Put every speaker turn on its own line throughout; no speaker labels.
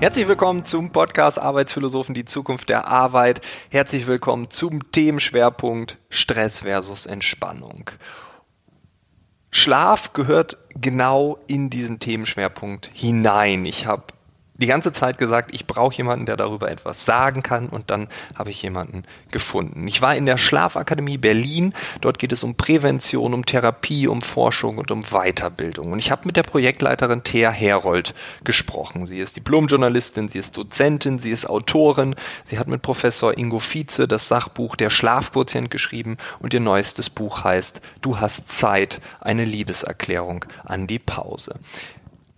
Herzlich willkommen zum Podcast Arbeitsphilosophen, die Zukunft der Arbeit. Herzlich willkommen zum Themenschwerpunkt Stress versus Entspannung. Schlaf gehört genau in diesen Themenschwerpunkt hinein. Ich habe die ganze Zeit gesagt, ich brauche jemanden, der darüber etwas sagen kann und dann habe ich jemanden gefunden. Ich war in der Schlafakademie Berlin, dort geht es um Prävention, um Therapie, um Forschung und um Weiterbildung. Und ich habe mit der Projektleiterin Thea Herold gesprochen. Sie ist Diplomjournalistin, sie ist Dozentin, sie ist Autorin, sie hat mit Professor Ingo Vize das Sachbuch Der Schlafquotient geschrieben und ihr neuestes Buch heißt Du hast Zeit, eine Liebeserklärung an die Pause.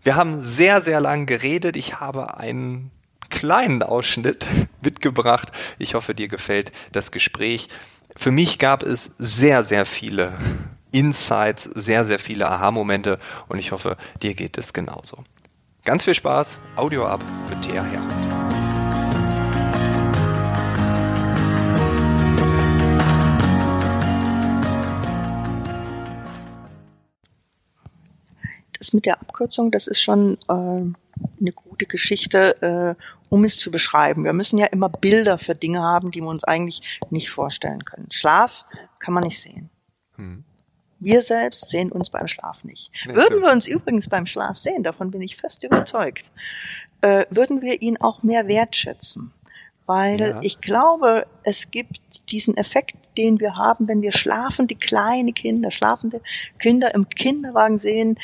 Wir haben sehr, sehr lang geredet. Ich habe einen kleinen Ausschnitt mitgebracht. Ich hoffe, dir gefällt das Gespräch. Für mich gab es sehr, sehr viele Insights, sehr, sehr viele Aha-Momente und ich hoffe, dir geht es genauso. Ganz viel Spaß, Audio ab mit Thea Herold.
Das mit der Abkürzung, das ist schon äh, eine gute Geschichte, äh, um es zu beschreiben. Wir müssen ja immer Bilder für Dinge haben, die wir uns eigentlich nicht vorstellen können. Schlaf kann man nicht sehen. Hm. Wir selbst sehen uns beim Schlaf nicht. nicht würden wir uns übrigens beim Schlaf sehen, davon bin ich fest überzeugt, äh, würden wir ihn auch mehr wertschätzen. Weil ja. ich glaube, es gibt diesen Effekt, den wir haben, wenn wir schlafen, die kleine Kinder, schlafende Kinder im Kinderwagen sehen,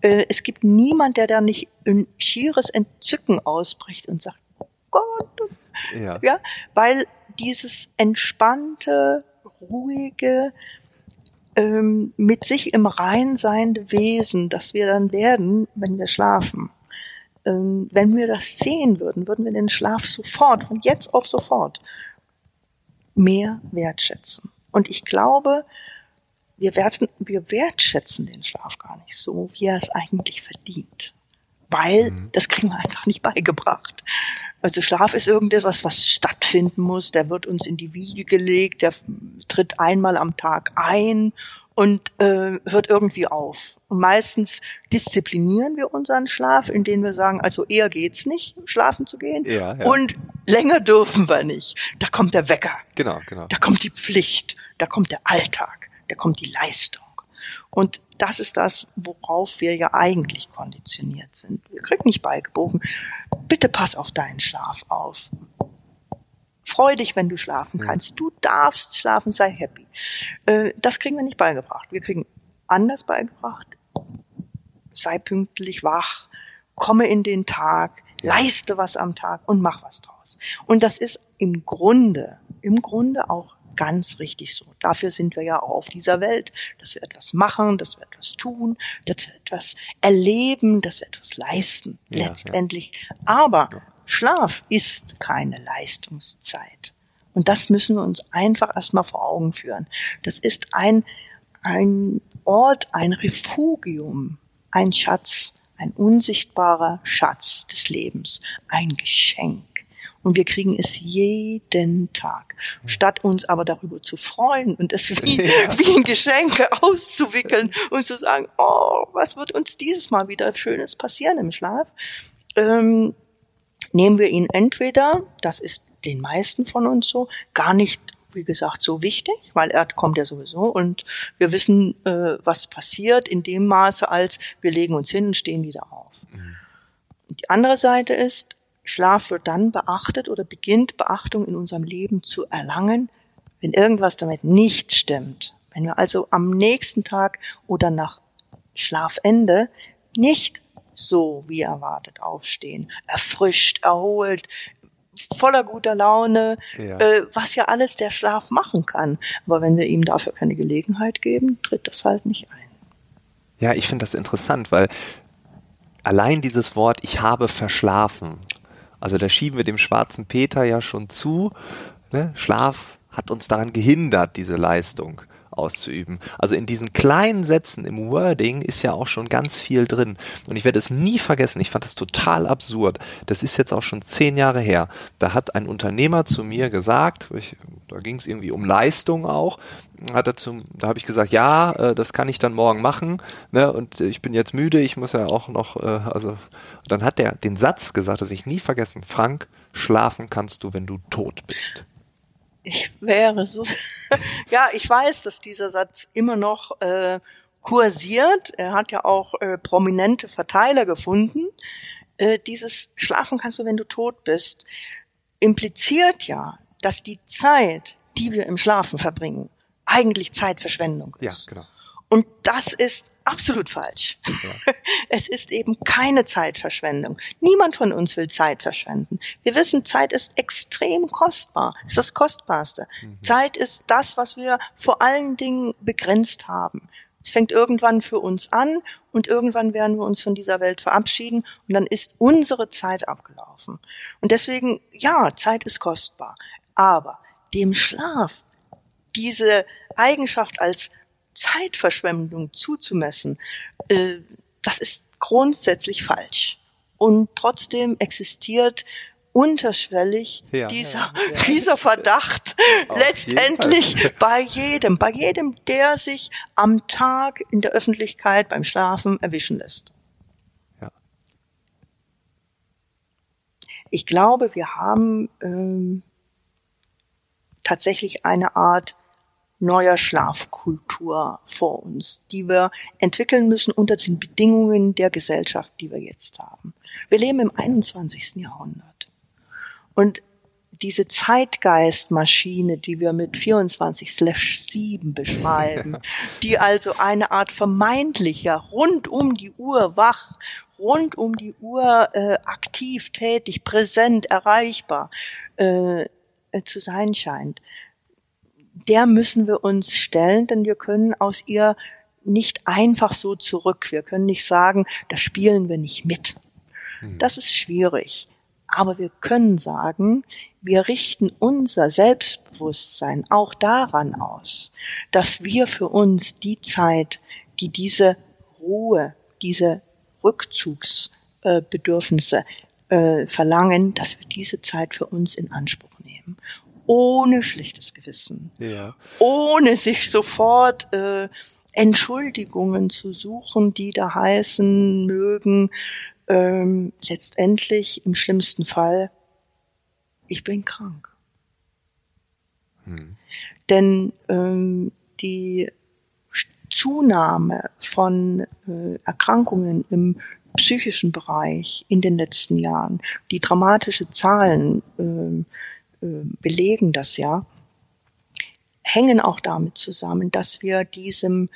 äh, es gibt niemand, der da nicht ein schieres Entzücken ausbricht und sagt, Gott, ja. ja, weil dieses entspannte, ruhige, ähm, mit sich im Rein seiende Wesen, das wir dann werden, wenn wir schlafen. Ähm, wenn wir das sehen würden, würden wir den Schlaf sofort, von jetzt auf sofort, mehr wertschätzen. Und ich glaube, wir, werten, wir wertschätzen den Schlaf gar nicht so, wie er es eigentlich verdient. Weil mhm. das kriegen wir einfach nicht beigebracht. Also Schlaf ist irgendetwas, was stattfinden muss. Der wird uns in die Wiege gelegt, der tritt einmal am Tag ein und äh, hört irgendwie auf. Und meistens disziplinieren wir unseren Schlaf, indem wir sagen, also eher geht's nicht, schlafen zu gehen. Ja, ja. Und länger dürfen wir nicht. Da kommt der Wecker.
Genau, genau.
Da kommt die Pflicht. Da kommt der Alltag da kommt die Leistung. Und das ist das, worauf wir ja eigentlich konditioniert sind. Wir kriegen nicht beigebogen, bitte pass auf deinen Schlaf auf. Freu dich, wenn du schlafen kannst. Du darfst schlafen, sei happy. Äh, das kriegen wir nicht beigebracht. Wir kriegen anders beigebracht. Sei pünktlich wach, komme in den Tag, leiste was am Tag und mach was draus. Und das ist im Grunde, im Grunde auch ganz richtig so. Dafür sind wir ja auch auf dieser Welt, dass wir etwas machen, dass wir etwas tun, dass wir etwas erleben, dass wir etwas leisten, ja, letztendlich. Ja. Aber ja. Schlaf ist keine Leistungszeit. Und das müssen wir uns einfach erstmal vor Augen führen. Das ist ein, ein Ort, ein Refugium, ein Schatz, ein unsichtbarer Schatz des Lebens, ein Geschenk und wir kriegen es jeden Tag. Statt uns aber darüber zu freuen und es wie, ja. wie ein Geschenk auszuwickeln und zu sagen, oh, was wird uns dieses Mal wieder Schönes passieren im Schlaf, ähm, nehmen wir ihn entweder, das ist den meisten von uns so, gar nicht wie gesagt, so wichtig, weil er kommt ja sowieso und wir wissen, äh, was passiert in dem Maße, als wir legen uns hin und stehen wieder auf. Mhm. Und die andere Seite ist, Schlaf wird dann beachtet oder beginnt Beachtung in unserem Leben zu erlangen, wenn irgendwas damit nicht stimmt. Wenn wir also am nächsten Tag oder nach Schlafende nicht so wie erwartet aufstehen, erfrischt, erholt, voller guter Laune, ja. Äh, was ja alles der Schlaf machen kann. Aber wenn wir ihm dafür keine Gelegenheit geben, tritt das halt nicht ein.
Ja, ich finde das interessant, weil allein dieses Wort, ich habe verschlafen, also da schieben wir dem schwarzen Peter ja schon zu. Ne? Schlaf hat uns daran gehindert, diese Leistung auszuüben. Also in diesen kleinen Sätzen im Wording ist ja auch schon ganz viel drin. Und ich werde es nie vergessen. Ich fand das total absurd. Das ist jetzt auch schon zehn Jahre her. Da hat ein Unternehmer zu mir gesagt, ich, da ging es irgendwie um Leistung auch, hat er zum, da habe ich gesagt, ja, äh, das kann ich dann morgen machen. Ne, und ich bin jetzt müde, ich muss ja auch noch, äh, also dann hat er den Satz gesagt, das will ich nie vergessen. Frank, schlafen kannst du, wenn du tot bist.
Ich wäre so. ja, ich weiß, dass dieser Satz immer noch äh, kursiert. Er hat ja auch äh, prominente Verteiler gefunden. Äh, dieses Schlafen kannst du, wenn du tot bist, impliziert ja, dass die Zeit, die wir im Schlafen verbringen, eigentlich Zeitverschwendung ist.
Ja, genau.
Und das ist absolut falsch. Ja. Es ist eben keine Zeitverschwendung. Niemand von uns will Zeit verschwenden. Wir wissen, Zeit ist extrem kostbar. Es ist das Kostbarste. Mhm. Zeit ist das, was wir vor allen Dingen begrenzt haben. Es fängt irgendwann für uns an und irgendwann werden wir uns von dieser Welt verabschieden und dann ist unsere Zeit abgelaufen. Und deswegen, ja, Zeit ist kostbar. Aber dem Schlaf diese Eigenschaft als Zeitverschwendung zuzumessen, äh, das ist grundsätzlich falsch. Und trotzdem existiert unterschwellig ja, dieser, ja, ja. dieser Verdacht letztendlich bei jedem, bei jedem, der sich am Tag in der Öffentlichkeit beim Schlafen erwischen lässt. Ja. Ich glaube, wir haben ähm, tatsächlich eine Art neuer Schlafkultur vor uns, die wir entwickeln müssen unter den Bedingungen der Gesellschaft, die wir jetzt haben. Wir leben im 21. Jahrhundert. Und diese Zeitgeistmaschine, die wir mit 24/7 beschreiben, die also eine Art vermeintlicher rund um die Uhr wach, rund um die Uhr äh, aktiv, tätig, präsent, erreichbar äh, äh, zu sein scheint, der müssen wir uns stellen, denn wir können aus ihr nicht einfach so zurück. Wir können nicht sagen, da spielen wir nicht mit. Hm. Das ist schwierig. Aber wir können sagen, wir richten unser Selbstbewusstsein auch daran aus, dass wir für uns die Zeit, die diese Ruhe, diese Rückzugsbedürfnisse äh, verlangen, dass wir diese Zeit für uns in Anspruch nehmen ohne schlechtes Gewissen, ja. ohne sich sofort äh, Entschuldigungen zu suchen, die da heißen mögen, ähm, letztendlich im schlimmsten Fall, ich bin krank. Hm. Denn ähm, die Zunahme von äh, Erkrankungen im psychischen Bereich in den letzten Jahren, die dramatische Zahlen äh, belegen das ja, hängen auch damit zusammen, dass wir diesem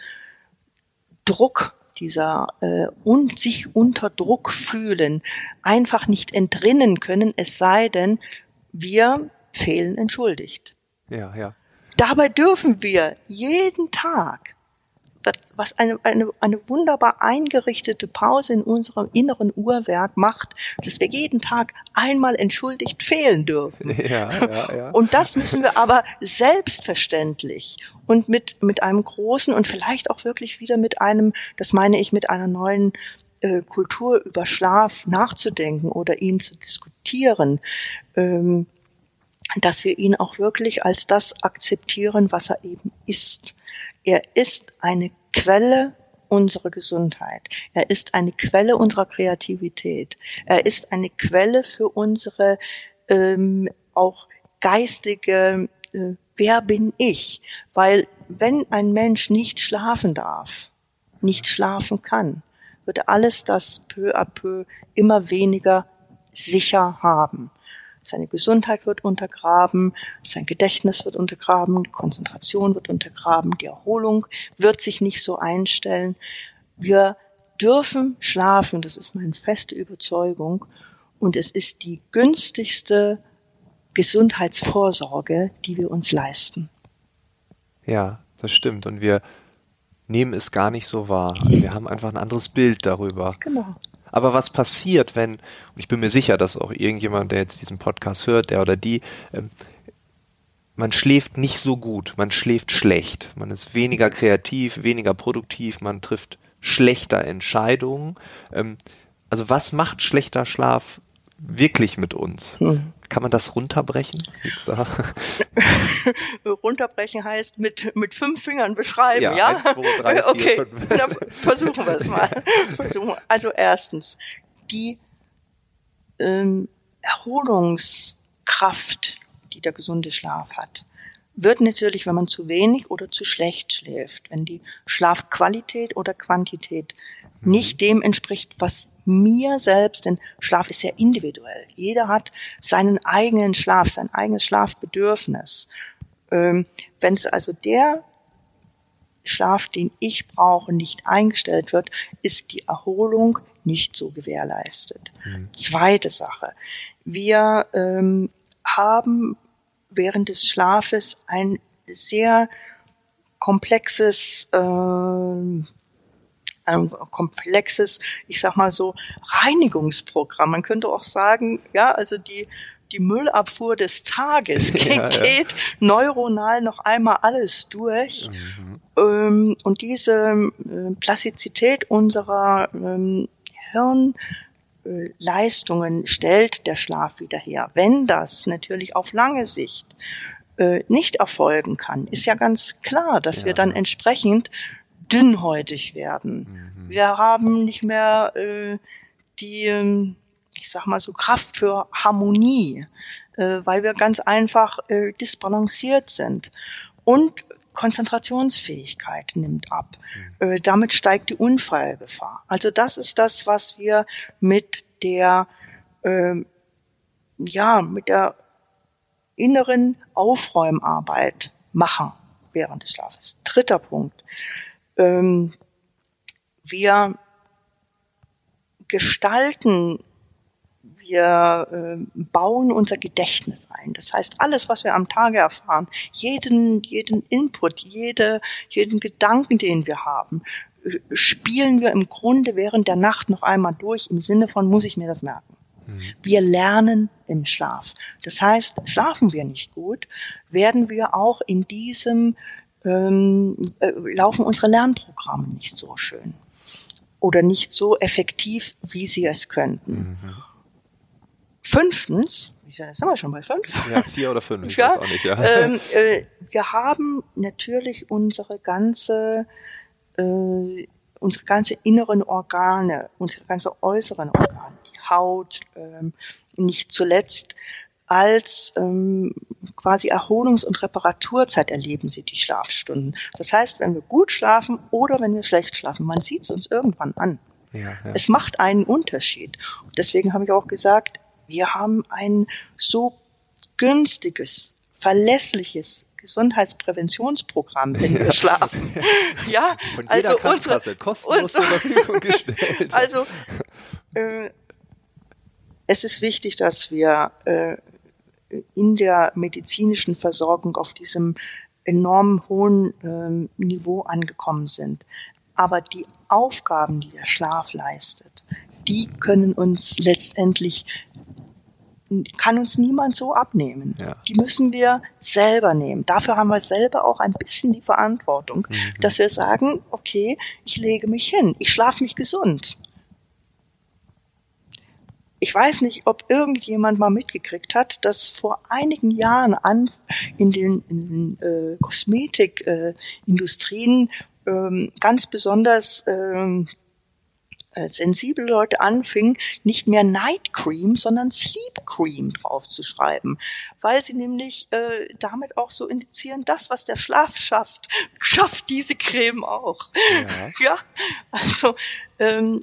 Druck dieser äh, und sich unter Druck fühlen, einfach nicht entrinnen können, es sei denn, wir fehlen entschuldigt.
Ja, ja.
Dabei dürfen wir jeden Tag was eine, eine, eine wunderbar eingerichtete Pause in unserem inneren Uhrwerk macht, dass wir jeden Tag einmal entschuldigt fehlen dürfen. Ja, ja, ja. Und das müssen wir aber selbstverständlich und mit, mit einem großen und vielleicht auch wirklich wieder mit einem, das meine ich, mit einer neuen äh, Kultur über Schlaf nachzudenken oder ihn zu diskutieren, ähm, dass wir ihn auch wirklich als das akzeptieren, was er eben ist. Er ist eine Quelle unserer Gesundheit. Er ist eine Quelle unserer Kreativität. Er ist eine Quelle für unsere ähm, auch geistige äh, Wer bin ich? Weil wenn ein Mensch nicht schlafen darf, nicht schlafen kann, wird alles das peu à peu immer weniger sicher haben. Seine Gesundheit wird untergraben, sein Gedächtnis wird untergraben, die Konzentration wird untergraben, die Erholung wird sich nicht so einstellen. Wir dürfen schlafen, das ist meine feste Überzeugung. Und es ist die günstigste Gesundheitsvorsorge, die wir uns leisten.
Ja, das stimmt. Und wir nehmen es gar nicht so wahr. Also wir haben einfach ein anderes Bild darüber. Genau. Aber was passiert, wenn, und ich bin mir sicher, dass auch irgendjemand, der jetzt diesen Podcast hört, der oder die, ähm, man schläft nicht so gut, man schläft schlecht, man ist weniger kreativ, weniger produktiv, man trifft schlechter Entscheidungen. Ähm, also was macht schlechter Schlaf wirklich mit uns? Hm. Kann man das runterbrechen? Gibt's da?
runterbrechen heißt mit, mit fünf Fingern beschreiben, ja?
ja? Eins, zwei, drei,
okay,
fünf.
Dann versuchen wir es mal. Also erstens, die ähm, Erholungskraft, die der gesunde Schlaf hat, wird natürlich, wenn man zu wenig oder zu schlecht schläft, wenn die Schlafqualität oder Quantität mhm. nicht dem entspricht, was mir selbst, denn Schlaf ist sehr individuell. Jeder hat seinen eigenen Schlaf, sein eigenes Schlafbedürfnis. Ähm, wenn es also der Schlaf, den ich brauche, nicht eingestellt wird, ist die Erholung nicht so gewährleistet. Mhm. Zweite Sache. Wir ähm, haben während des Schlafes ein sehr komplexes, äh, ein komplexes, ich sag mal so, Reinigungsprogramm. Man könnte auch sagen, ja, also die, die Müllabfuhr des Tages geht, ja, neuronal noch einmal alles durch. Mhm. Ähm, und diese äh, Plastizität unserer ähm, Hirn Leistungen stellt der Schlaf wieder her. Wenn das natürlich auf lange Sicht äh, nicht erfolgen kann, ist ja ganz klar, dass ja. wir dann entsprechend dünnhäutig werden. Mhm. Wir haben nicht mehr äh, die, ähm, ich sag mal so, Kraft für Harmonie, äh, weil wir ganz einfach äh, disbalanciert sind. Und Konzentrationsfähigkeit nimmt ab. Mhm. Äh, damit steigt die Unfallgefahr. Also das ist das, was wir mit der, äh, ja, mit der inneren Aufräumarbeit machen während des Schlafes. Dritter Punkt. Ähm, wir gestalten wir äh, bauen unser Gedächtnis ein. Das heißt, alles, was wir am Tage erfahren, jeden, jeden Input, jede, jeden Gedanken, den wir haben, äh, spielen wir im Grunde während der Nacht noch einmal durch im Sinne von, muss ich mir das merken? Mhm. Wir lernen im Schlaf. Das heißt, schlafen wir nicht gut, werden wir auch in diesem, ähm, äh, laufen unsere Lernprogramme nicht so schön oder nicht so effektiv, wie sie es könnten. Mhm. Fünftens, ja, sind wir schon bei fünf?
Ja, vier oder fünf, ich
ja,
weiß auch nicht, ja.
Ähm, äh, wir haben natürlich unsere ganze, äh, unsere ganze inneren Organe, unsere ganze äußeren Organe, die Haut, ähm, nicht zuletzt als ähm, quasi Erholungs- und Reparaturzeit erleben sie die Schlafstunden. Das heißt, wenn wir gut schlafen oder wenn wir schlecht schlafen, man sieht es uns irgendwann an. Ja, ja. Es macht einen Unterschied. Und deswegen habe ich auch gesagt, wir haben ein so günstiges, verlässliches Gesundheitspräventionsprogramm, wenn wir schlafen.
ja, Von jeder also unsere, kostenlos zur Verfügung gestellt.
Also äh, es ist wichtig, dass wir äh, in der medizinischen Versorgung auf diesem enorm hohen äh, Niveau angekommen sind. Aber die Aufgaben, die der Schlaf leistet, die können uns letztendlich kann uns niemand so abnehmen. Ja. Die müssen wir selber nehmen. Dafür haben wir selber auch ein bisschen die Verantwortung, mhm. dass wir sagen, okay, ich lege mich hin, ich schlafe mich gesund. Ich weiß nicht, ob irgendjemand mal mitgekriegt hat, dass vor einigen Jahren an in den, in äh, Kosmetikindustrien äh, ähm, ganz besonders ähm, äh, sensible Leute anfingen, nicht mehr Night Cream, sondern Sleep Cream draufzuschreiben, weil sie nämlich äh, damit auch so indizieren, das, was der Schlaf schafft, schafft diese Creme auch. Ja, ja? also ähm,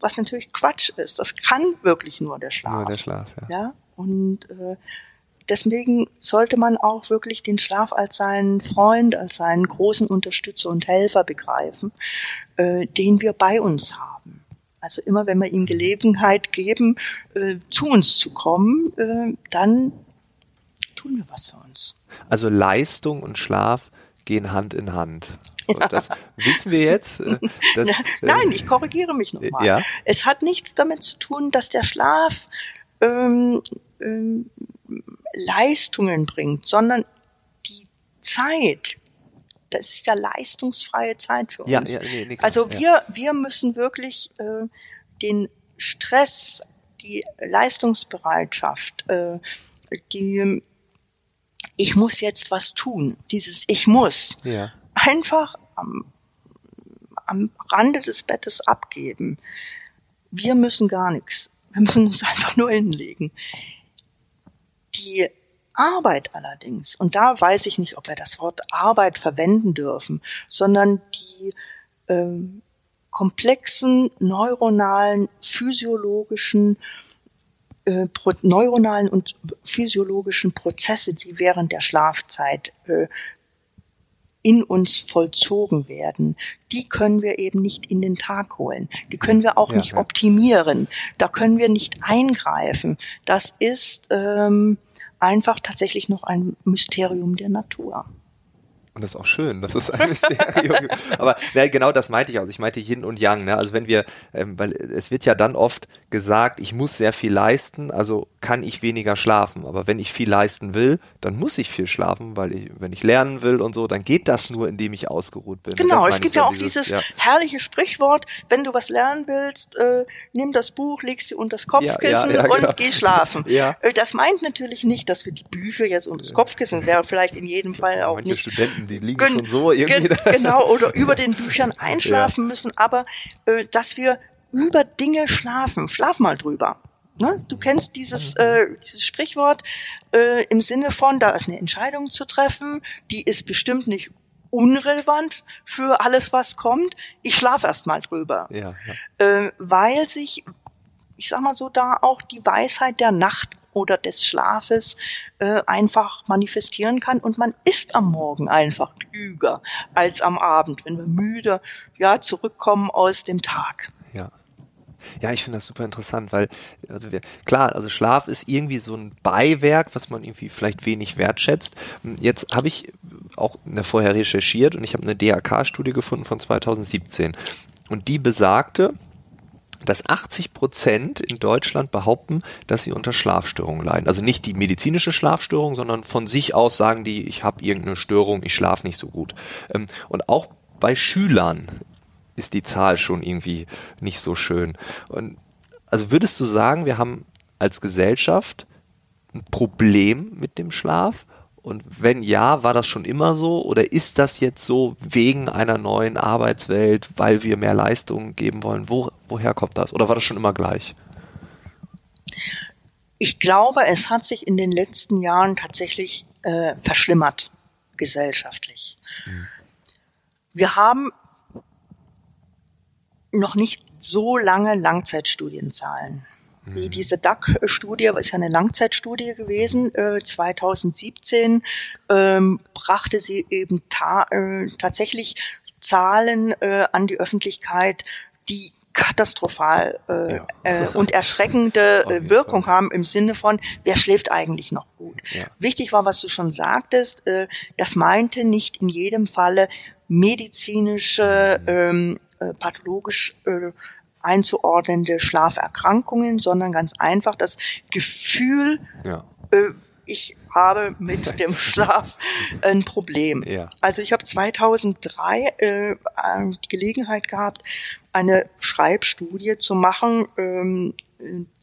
was natürlich Quatsch ist, das kann wirklich nur der Schlaf.
Nur der Schlaf, ja.
ja? Und äh, deswegen sollte man auch wirklich den Schlaf als seinen Freund, als seinen großen Unterstützer und Helfer begreifen, äh, den wir bei uns haben. Also immer wenn wir ihm Gelegenheit geben, äh, zu uns zu kommen, äh, dann tun wir was für uns.
Also Leistung und Schlaf gehen Hand in Hand. Und ja. das wissen wir jetzt. Äh,
dass, Nein, ich korrigiere mich nochmal. Ja? Es hat nichts damit zu tun, dass der Schlaf ähm, ähm, Leistungen bringt, sondern Zeit, das ist ja leistungsfreie Zeit für uns.
Ja, ja, nee, nee, klar,
also
ja.
wir, wir müssen wirklich äh, den Stress, die Leistungsbereitschaft, äh, die ich muss jetzt was tun, dieses ich muss,
Ja.
einfach am, am Rande des Bettes abgeben. Wir müssen gar nichts. Wir müssen uns einfach nur hinlegen. Die Arbeit allerdings, und da weiß ich nicht, ob wir das Wort Arbeit verwenden dürfen, sondern die ähm, komplexen neuronalen, physiologischen, äh, pro, neuronalen und physiologischen Prozesse, die während der Schlafzeit äh, in uns vollzogen werden, die können wir eben nicht in den Tag holen. Die können wir auch
Ja,
nicht optimieren. Da können wir nicht eingreifen. Das ist ähm, einfach tatsächlich noch ein Mysterium der Natur.
Und das ist auch schön, das ist ein Mysterium. Aber ja, genau das meinte ich auch. Ich meinte Yin und Yang. Ne? Also wenn wir, ähm, weil es wird ja dann oft gesagt, ich muss sehr viel leisten, also kann ich weniger schlafen. Aber wenn ich viel leisten will, dann muss ich viel schlafen, weil ich, wenn ich lernen will und so, dann geht das nur, indem ich ausgeruht bin.
Genau, es gibt ja auch
dieses-
dieses
ja.
herrliche Sprichwort, wenn du was lernen willst, äh, nimm das Buch, legst sie unter das Kopfkissen
ja, genau.
und geh schlafen.
Ja.
Äh, Das meint natürlich nicht, dass wir die Bücher jetzt unter das Kopfkissen wäre vielleicht in jedem Fall auch
Manche
nicht
Studenten, die liegen
Gen-
schon so irgendwie.
gen- genau, oder über den Büchern einschlafen müssen, aber äh, dass wir über Dinge schlafen. Schlaf mal drüber. Ne? Du kennst dieses, äh, dieses Sprichwort äh, im Sinne von, da ist eine Entscheidung zu treffen, die ist bestimmt nicht unrelevant für alles, was kommt. Ich schlafe erst mal drüber
ja, ja.
äh, weil sich, ich sag mal so, da auch die Weisheit der Nacht oder des Schlafes äh, einfach manifestieren kann und man ist am Morgen einfach klüger als am Abend, wenn wir müde ja zurückkommen aus dem Tag.
Ja. Ja, ich finde das super interessant, weil, also wir, klar, also Schlaf ist irgendwie so ein Beiwerk, was man irgendwie vielleicht wenig wertschätzt. Jetzt habe ich auch der vorher recherchiert und ich habe eine DAK-Studie gefunden von 2017. Und die besagte, dass 80 Prozent in Deutschland behaupten, dass sie unter Schlafstörungen leiden. Also nicht die medizinische Schlafstörung, sondern von sich aus sagen die, ich habe irgendeine Störung, ich schlafe nicht so gut. Ähm, Und auch bei Schülern ist die Zahl schon irgendwie nicht so schön. Und also würdest du sagen, wir haben als Gesellschaft ein Problem mit dem Schlaf? Und wenn ja, war das schon immer so? Oder ist das jetzt so wegen einer neuen Arbeitswelt, weil wir mehr Leistung geben wollen? Wo, woher kommt das? Oder war das schon immer gleich?
Ich glaube, es hat sich in den letzten Jahren tatsächlich äh, verschlimmert gesellschaftlich. Wir haben noch nicht so lange Langzeitstudienzahlen. Wie diese DAC-Studie, ist ja eine Langzeitstudie gewesen, äh, 2017 ähm, brachte sie eben ta äh, tatsächlich Zahlen äh, an die Öffentlichkeit, die katastrophal äh,
Ja.
äh, und erschreckende äh, Wirkung
Fall.
haben im Sinne von, wer schläft eigentlich noch gut.
Ja.
Wichtig war, was du schon sagtest, äh, das meinte nicht in jedem Falle medizinische, ähm, äh, pathologisch äh, einzuordnende Schlaferkrankungen, sondern ganz einfach das Gefühl,
Ja.
äh, ich habe mit dem Schlaf ein Problem.
Ja.
Also ich habe 2003 äh, äh, die Gelegenheit gehabt, eine Schreibstudie zu machen, ähm,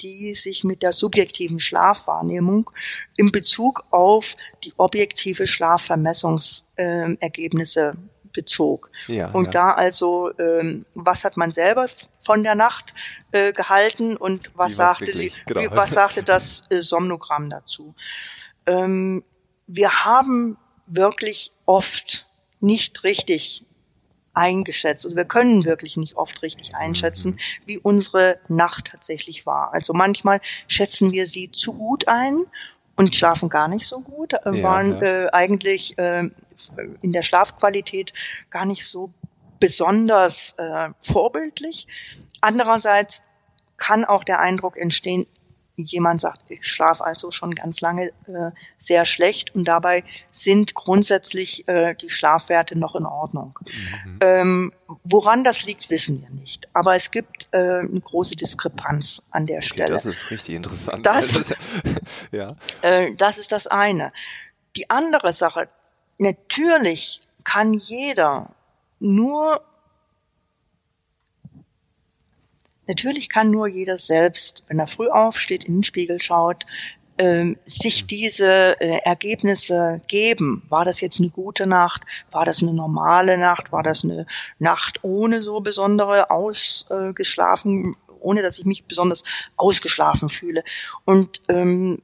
die sich mit der subjektiven Schlafwahrnehmung in Bezug auf die objektive Schlafvermessungsergebnisse bezog.
Ja,
und
ja.
da also, ähm, was hat man selber von der Nacht äh, gehalten und was
Wie
sagte die,
Genau.
wie, was sagte das äh, Somnogramm dazu? Ähm, wir haben wirklich oft nicht richtig eingeschätzt. Also wir können wirklich nicht oft richtig einschätzen,
Mhm.
wie unsere Nacht tatsächlich war. Also manchmal schätzen wir sie zu gut ein und schlafen gar nicht so gut, äh,
Ja,
waren
ja.
Äh, eigentlich äh, in der Schlafqualität gar nicht so besonders äh, vorbildlich. Andererseits kann auch der Eindruck entstehen, jemand sagt, ich schlafe also schon ganz lange äh, sehr schlecht und dabei sind grundsätzlich äh, die Schlafwerte noch in Ordnung.
Mhm.
Ähm, woran das liegt, wissen wir nicht. Aber es gibt äh, eine große Diskrepanz an der
Okay,
Stelle.
das ist richtig interessant.
Das-
ja.
Äh, das ist das eine. Die andere Sache, natürlich kann jeder nur Natürlich kann nur jeder selbst, wenn er früh aufsteht, in den Spiegel schaut, ähm, sich diese äh, Ergebnisse geben. War das jetzt eine gute Nacht? War das eine normale Nacht? War das eine Nacht ohne so besondere ausgeschlafen, ohne dass ich mich besonders ausgeschlafen fühle? Und ähm,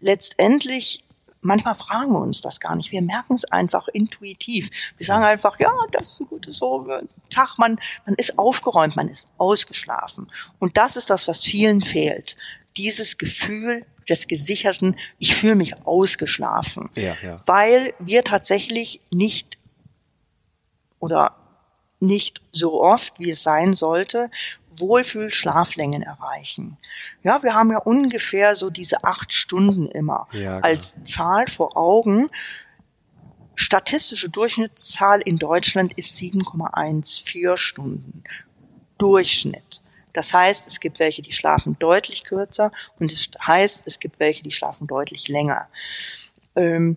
letztendlich manchmal fragen wir uns das gar nicht. Wir merken es einfach intuitiv. Wir sagen einfach, ja, das ist ein gutes so Tag. Man, man ist aufgeräumt, man ist ausgeschlafen. Und das ist das, was vielen fehlt. Dieses Gefühl des Gesicherten, ich fühle mich ausgeschlafen. Ja, ja. Weil wir tatsächlich nicht oder nicht so oft, wie es sein sollte, Wohlfühl-Schlaflängen erreichen. Ja, wir haben ja ungefähr so diese acht Stunden immer ja, als Zahl vor Augen. Statistische Durchschnittszahl in Deutschland ist 7,14 Stunden. Durchschnitt. Das heißt, es gibt welche, die schlafen deutlich kürzer und es heißt, es gibt welche, die schlafen deutlich länger. Ähm,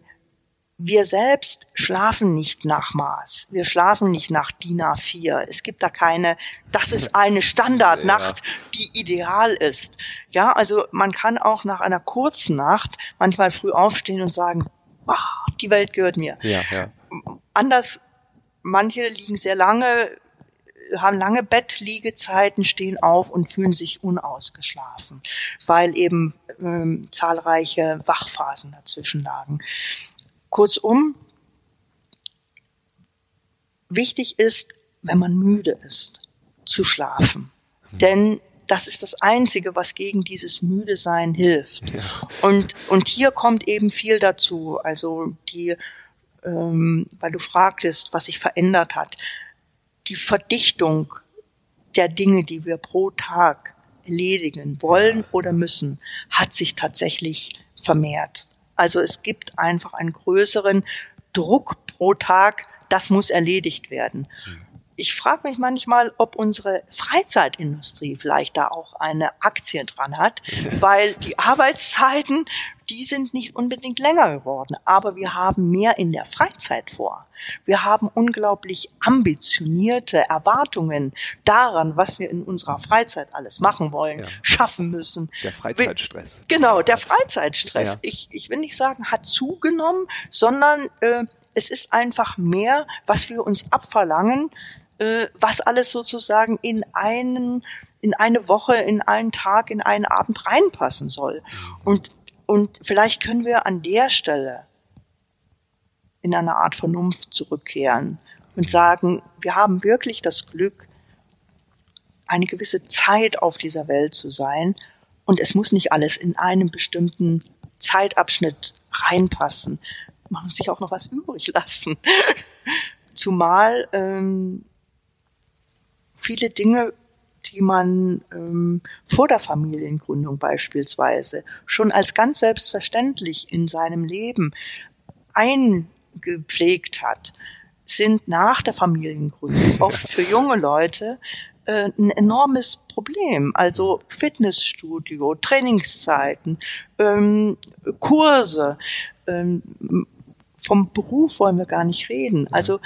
wir selbst schlafen nicht nach Maß. Wir schlafen nicht nach DIN A4. Es gibt da keine, das ist eine Standardnacht, die ideal ist. Ja, also man kann auch nach einer kurzen Nacht manchmal früh aufstehen und sagen, ach, die Welt gehört mir. Ja, ja. Anders, manche liegen sehr lange haben lange Bettliegezeiten, stehen auf und fühlen sich unausgeschlafen, weil eben ähm, zahlreiche Wachphasen dazwischen lagen. Kurzum, wichtig ist, wenn man müde ist, zu schlafen. Denn das ist das Einzige, was gegen dieses müde Sein hilft. Ja. Und, und hier kommt eben viel dazu. Also die, ähm, weil du fragtest, was sich verändert hat die Verdichtung der Dinge, die wir pro Tag erledigen wollen oder müssen, hat sich tatsächlich vermehrt. Also es gibt einfach einen größeren Druck pro Tag, das muss erledigt werden. Hm ich frage mich manchmal, ob unsere Freizeitindustrie vielleicht da auch eine Aktie dran hat, weil die Arbeitszeiten, die sind nicht unbedingt länger geworden, aber wir haben mehr in der Freizeit vor. Wir haben unglaublich ambitionierte Erwartungen daran, was wir in unserer Freizeit alles machen wollen, ja. schaffen müssen.
Der Freizeitstress.
Genau, der Freizeitstress. Ja. Ich, ich will nicht sagen, hat zugenommen, sondern äh, es ist einfach mehr, was wir uns abverlangen, äh, was alles sozusagen in einen in eine Woche, in einen Tag, in einen Abend reinpassen soll. Und, und vielleicht können wir an der Stelle in eine Art Vernunft zurückkehren und sagen, wir haben wirklich das Glück, eine gewisse Zeit auf dieser Welt zu sein und es muss nicht alles in einem bestimmten Zeitabschnitt reinpassen. Man muss sich auch noch was übrig lassen. Zumal ähm, viele Dinge, die man ähm, vor der Familiengründung beispielsweise schon als ganz selbstverständlich in seinem Leben eingepflegt hat, sind nach der Familiengründung oft für junge Leute äh, ein enormes Problem. Also Fitnessstudio, Trainingszeiten, ähm, Kurse, ähm, vom Beruf wollen wir gar nicht reden. Also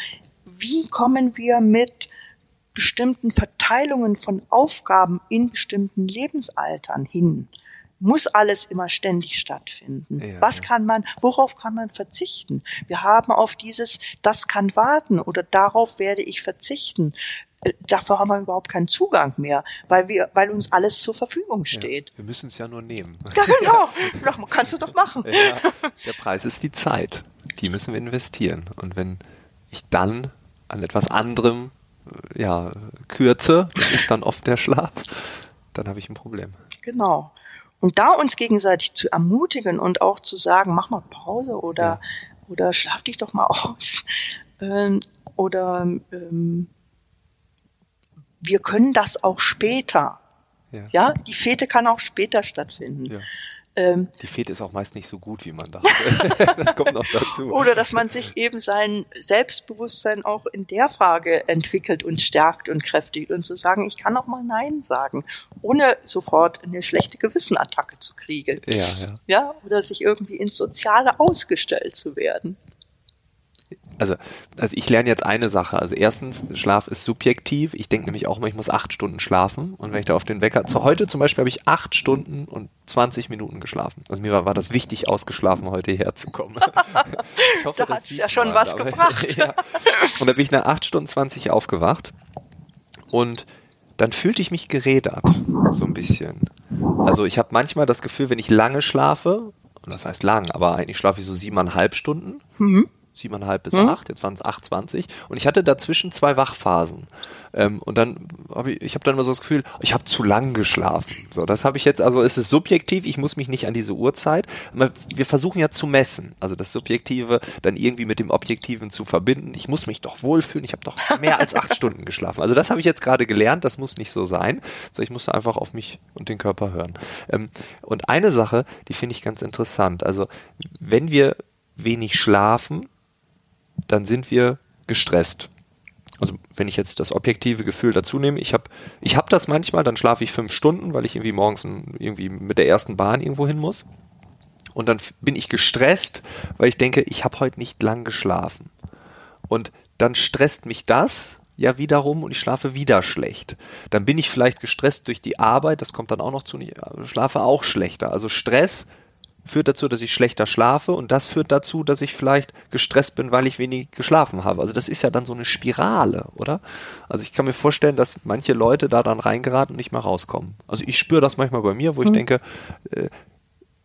wie kommen wir mit bestimmten Verteilungen von Aufgaben in bestimmten Lebensaltern hin. Muss alles immer ständig stattfinden? Ja, Was kann man, worauf kann man verzichten? Wir haben auf dieses, das kann warten oder darauf werde ich verzichten. Äh, dafür haben wir überhaupt keinen Zugang mehr, weil wir, weil uns alles zur Verfügung steht.
Ja, wir müssen es ja nur nehmen.
Ja, genau. Ja, kannst du doch machen. Ja,
der Preis ist die Zeit. Die müssen wir investieren. Und wenn ich dann an etwas anderem ja, kürze, das ist dann oft der Schlaf, dann habe ich ein Problem.
Genau. Und da uns gegenseitig zu ermutigen und auch zu sagen, mach mal Pause oder, ja. oder schlaf dich doch mal aus. Ähm, oder ähm, wir können das auch später. Ja. ja, die Fete kann auch später stattfinden. Ja.
Ähm, die Fete ist auch meist nicht so gut, wie man dachte. das kommt noch dazu.
Oder dass man sich eben sein Selbstbewusstsein auch in der Frage entwickelt und stärkt und kräftigt und zu sagen, ich kann auch mal Nein sagen, ohne sofort eine schlechte Gewissenattacke zu kriegen. Ja, ja. Ja, oder sich irgendwie ins Soziale ausgestellt zu werden.
Also, also ich lerne jetzt eine Sache. Also erstens, Schlaf ist subjektiv. Ich denke nämlich auch mal, ich muss acht Stunden schlafen. Und wenn ich da auf den Wecker, zu heute zum Beispiel habe ich acht Stunden und 20 Minuten geschlafen. Also mir war, war das wichtig, ausgeschlafen heute herzukommen.
ich hoffe, da hat es ja schon was aber, gebracht. ja.
Und da bin ich nach acht Stunden 20 aufgewacht. Und dann fühlte ich mich gerädert, so ein bisschen. Also ich habe manchmal das Gefühl, wenn ich lange schlafe, und das heißt lang, aber eigentlich schlafe ich so siebeneinhalb Stunden, mhm siebeneinhalb bis mhm. acht, jetzt waren es 8,20 und ich hatte dazwischen zwei Wachphasen. Ähm, und dann habe ich, ich habe dann immer so das Gefühl, ich habe zu lang geschlafen. So, das habe ich jetzt, also es ist subjektiv, ich muss mich nicht an diese Uhrzeit. Wir versuchen ja zu messen, also das Subjektive dann irgendwie mit dem Objektiven zu verbinden. Ich muss mich doch wohlfühlen, ich habe doch mehr als acht Stunden geschlafen. Also das habe ich jetzt gerade gelernt, das muss nicht so sein. So, ich musste einfach auf mich und den Körper hören. Ähm, und eine Sache, die finde ich ganz interessant. Also wenn wir wenig schlafen, dann sind wir gestresst. Also wenn ich jetzt das objektive Gefühl dazu nehme, ich habe ich hab das manchmal, dann schlafe ich fünf Stunden, weil ich irgendwie morgens irgendwie mit der ersten Bahn irgendwo hin muss. Und dann bin ich gestresst, weil ich denke, ich habe heute nicht lang geschlafen. Und dann stresst mich das ja wiederum und ich schlafe wieder schlecht. Dann bin ich vielleicht gestresst durch die Arbeit, das kommt dann auch noch zu, ich schlafe auch schlechter. Also Stress führt dazu, dass ich schlechter schlafe und das führt dazu, dass ich vielleicht gestresst bin, weil ich wenig geschlafen habe. Also das ist ja dann so eine Spirale, oder? Also ich kann mir vorstellen, dass manche Leute da dann reingeraten und nicht mehr rauskommen. Also ich spüre das manchmal bei mir, wo ich mhm. denke, äh,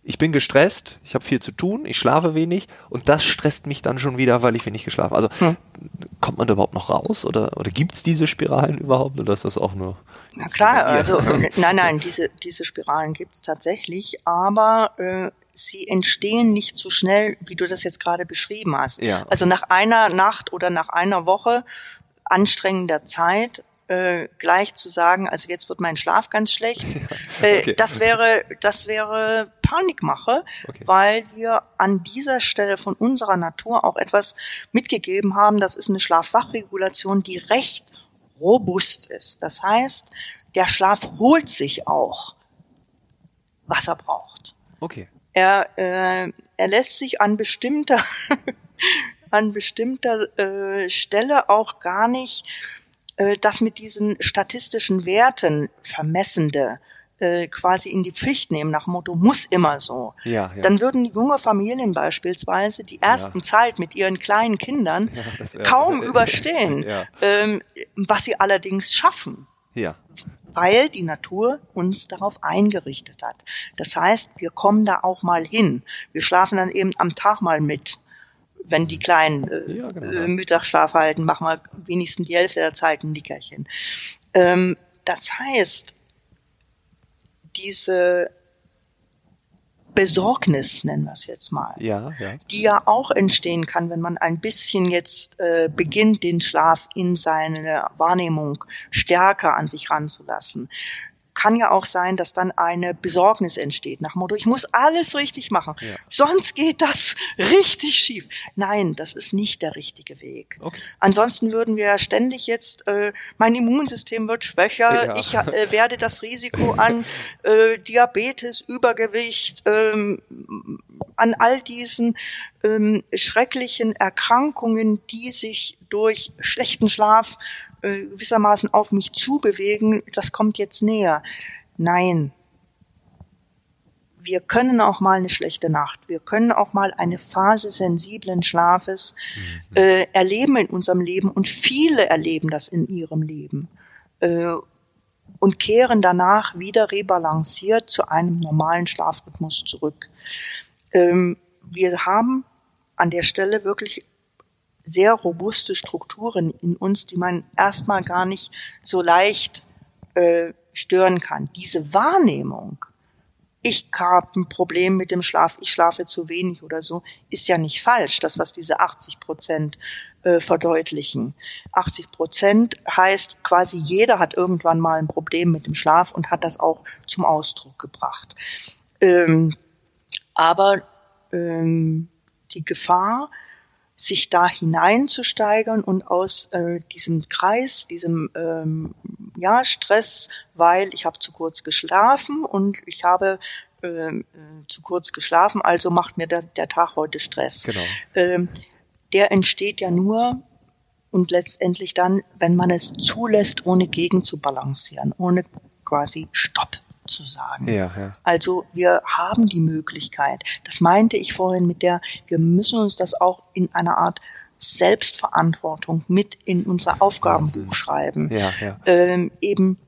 ich bin gestresst, ich habe viel zu tun, ich schlafe wenig und das stresst mich dann schon wieder, weil ich wenig geschlafen habe. Also hm. kommt man da überhaupt noch raus oder, oder gibt es diese Spiralen überhaupt oder ist das auch nur
na klar, also nein, nein, diese, diese Spiralen gibt's tatsächlich, aber äh, sie entstehen nicht so schnell, wie du das jetzt gerade beschrieben hast. Ja. Also nach einer Nacht oder nach einer Woche anstrengender Zeit äh, gleich zu sagen, also jetzt wird mein Schlaf ganz schlecht, äh, okay. das wäre, das wäre Panikmache, okay. weil wir an dieser Stelle von unserer Natur auch etwas mitgegeben haben. Das ist eine Schlafwachregulation, die recht robust ist. Das heißt, der Schlaf holt sich auch, was er braucht.
Okay.
Er, äh, er lässt sich an bestimmter, an bestimmter äh, Stelle auch gar nicht äh, das mit diesen statistischen Werten vermessende äh, quasi in die Pflicht nehmen nach Motto muss immer so. Ja, ja. Dann würden junge Familien beispielsweise die ersten ja. Zeit mit ihren kleinen Kindern ja, kaum überstehen, ähm, was sie allerdings schaffen.
Ja.
Weil die Natur uns darauf eingerichtet hat. Das heißt, wir kommen da auch mal hin. Wir schlafen dann eben am Tag mal mit wenn die Kleinen äh, ja, genau. äh, Mittagsschlaf halten, machen wir wenigstens die Hälfte der Zeit ein Nickerchen. Ähm, das heißt, diese Besorgnis, nennen wir es jetzt mal,
ja, ja.
die ja auch entstehen kann, wenn man ein bisschen jetzt äh, beginnt, den Schlaf in seine Wahrnehmung stärker an sich ranzulassen kann ja auch sein, dass dann eine Besorgnis entsteht nach Motto, ich muss alles richtig machen, ja. sonst geht das richtig schief. Nein, das ist nicht der richtige Weg. Okay. Ansonsten würden wir ständig jetzt, äh, mein Immunsystem wird schwächer, ja. ich äh, werde das Risiko an äh, Diabetes, Übergewicht, ähm, an all diesen ähm, schrecklichen Erkrankungen, die sich durch schlechten Schlaf äh, gewissermaßen auf mich zubewegen, das kommt jetzt näher. Nein. Wir können auch mal eine schlechte Nacht, wir können auch mal eine Phase sensiblen Schlafes mhm. äh, erleben in unserem Leben und viele erleben das in ihrem Leben äh, und kehren danach wieder rebalanciert zu einem normalen Schlafrhythmus zurück. Ähm, wir haben an der Stelle wirklich sehr robuste Strukturen in uns, die man erstmal gar nicht so leicht äh, stören kann. Diese Wahrnehmung, ich habe ein Problem mit dem Schlaf, ich schlafe zu wenig oder so, ist ja nicht falsch, das, was diese 80 Prozent äh, verdeutlichen. 80 Prozent heißt quasi jeder hat irgendwann mal ein Problem mit dem Schlaf und hat das auch zum Ausdruck gebracht. Ähm, aber ähm, die Gefahr, sich da hineinzusteigern und aus äh, diesem Kreis, diesem ähm, ja, Stress, weil ich habe zu kurz geschlafen und ich habe äh, zu kurz geschlafen, also macht mir der, der Tag heute Stress.
Genau.
Ähm, der entsteht ja nur und letztendlich dann, wenn man es zulässt, ohne gegen zu balancieren, ohne quasi Stopp zu sagen.
Ja, ja.
Also wir haben die Möglichkeit, das meinte ich vorhin mit der, wir müssen uns das auch in einer Art Selbstverantwortung mit in unser Aufgabenbuch schreiben.
Ja, ja.
Ähm, eben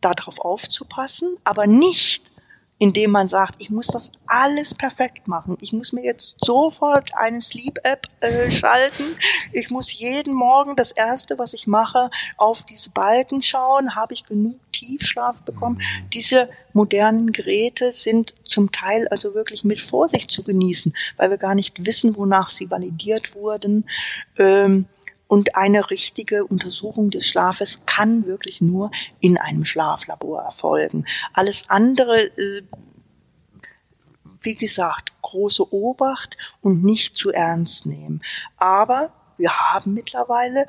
darauf aufzupassen, aber nicht indem man sagt, ich muss das alles perfekt machen. Ich muss mir jetzt sofort eine Sleep-App äh, schalten. Ich muss jeden Morgen das Erste, was ich mache, auf diese Balken schauen. Habe ich genug Tiefschlaf bekommen? Mhm. Diese modernen Geräte sind zum Teil also wirklich mit Vorsicht zu genießen, weil wir gar nicht wissen, wonach sie validiert wurden. Ähm, und eine richtige Untersuchung des Schlafes kann wirklich nur in einem Schlaflabor erfolgen. Alles andere, äh, wie gesagt, große Obacht und nicht zu ernst nehmen. Aber wir haben mittlerweile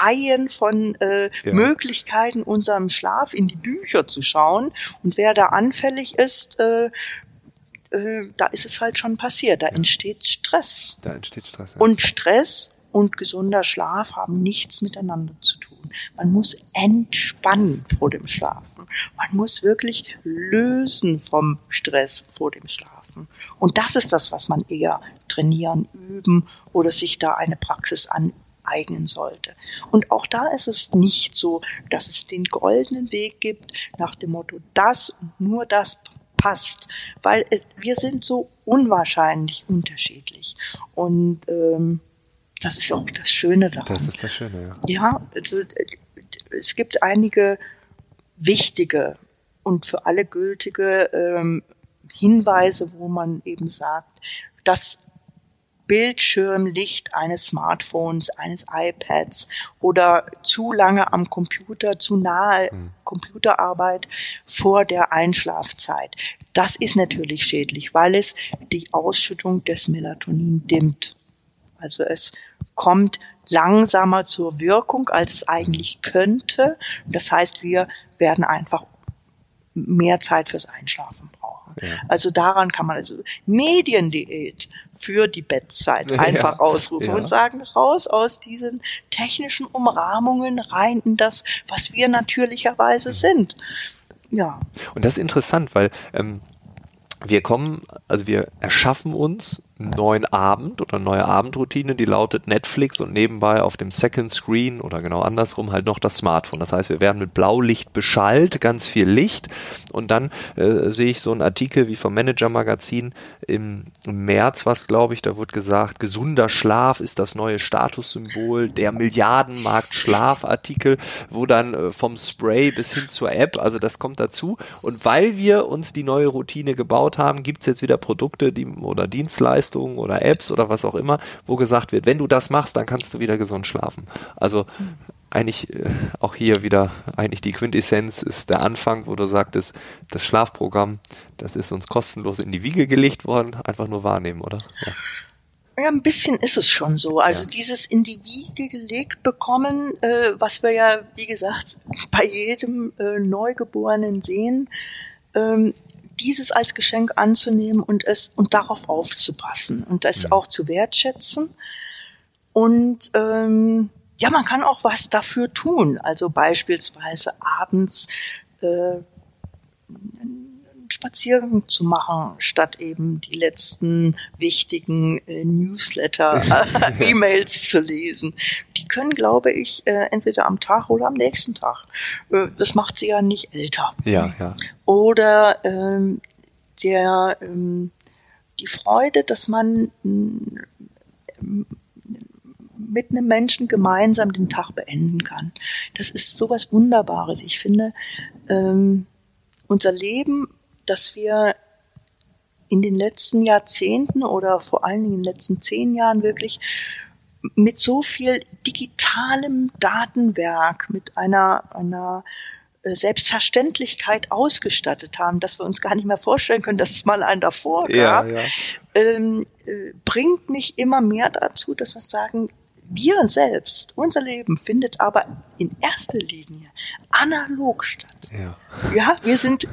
Reihen von äh, ja. Möglichkeiten, unserem Schlaf in die Bücher zu schauen. Und wer da anfällig ist, äh, äh, da ist es halt schon passiert. Da ja. entsteht Stress.
Da entsteht Stress.
Ja. Und Stress und gesunder Schlaf haben nichts miteinander zu tun. Man muss entspannen vor dem Schlafen. Man muss wirklich lösen vom Stress vor dem Schlafen. Und das ist das, was man eher trainieren, üben oder sich da eine Praxis aneignen sollte. Und auch da ist es nicht so, dass es den goldenen Weg gibt nach dem Motto, das und nur das passt, weil es, wir sind so unwahrscheinlich unterschiedlich. Und ähm, das ist auch das Schöne daran.
Das ist das Schöne,
ja. Ja, also es gibt einige wichtige und für alle gültige ähm, Hinweise, wo man eben sagt, das Bildschirmlicht eines Smartphones, eines iPads oder zu lange am Computer, zu nahe mhm. Computerarbeit vor der Einschlafzeit. Das ist natürlich schädlich, weil es die Ausschüttung des Melatonin dimmt. Also es kommt langsamer zur Wirkung, als es eigentlich könnte. Das heißt, wir werden einfach mehr Zeit fürs Einschlafen brauchen. Ja. Also daran kann man also Mediendiät für die Bettzeit einfach ja. ausrufen ja. und sagen, raus aus diesen technischen Umrahmungen rein in das, was wir natürlicherweise sind. Ja.
Und das ist interessant, weil ähm, wir kommen, also wir erschaffen uns neuen Abend oder neue Abendroutine, die lautet Netflix und nebenbei auf dem Second Screen oder genau andersrum halt noch das Smartphone. Das heißt, wir werden mit Blaulicht beschallt, ganz viel Licht und dann äh, sehe ich so einen Artikel wie vom Manager Magazin im, März, was glaube ich, da wird gesagt, gesunder Schlaf ist das neue Statussymbol, der Milliardenmarkt Schlafartikel, wo dann äh, vom Spray bis hin zur App, also das kommt dazu und weil wir uns die neue Routine gebaut haben, gibt's jetzt wieder Produkte die, oder Dienstleistungen, Leistungen oder Apps oder was auch immer, wo gesagt wird, wenn du das machst, dann kannst du wieder gesund schlafen. Also eigentlich äh, auch hier wieder eigentlich die Quintessenz ist der Anfang, wo du sagtest, das Schlafprogramm, das ist uns kostenlos in die Wiege gelegt worden, einfach nur wahrnehmen, oder? Ja.
Ja, ein bisschen ist es schon so. Also ja. dieses in die Wiege gelegt bekommen, äh, was wir ja, wie gesagt, bei jedem äh, Neugeborenen sehen, ähm, dieses als Geschenk anzunehmen und es und darauf aufzupassen und es mhm. auch zu wertschätzen. Und ähm, ja, man kann auch was dafür tun. Also beispielsweise abends äh, Spaziergang zu machen, statt eben die letzten wichtigen äh, Newsletter-E-Mails zu lesen. Die können, glaube ich, äh, entweder am Tag oder am nächsten Tag. Äh, das macht sie ja nicht älter.
Ja, ja.
Oder ähm, der ähm, die Freude, dass man ähm, mit einem Menschen gemeinsam den Tag beenden kann. Das ist sowas Wunderbares. Ich finde, ähm, unser Leben dass wir in den letzten Jahrzehnten oder vor allen Dingen in den letzten zehn Jahren wirklich mit so viel digitalem Datenwerk, mit einer, einer äh, Selbstverständlichkeit ausgestattet haben, dass wir uns gar nicht mehr vorstellen können, dass es mal einen davor gab, ja, ja. Ähm, äh, bringt mich immer mehr dazu, dass wir sagen, wir selbst, unser Leben findet aber in erster Linie analog statt. Ja, ja wir sind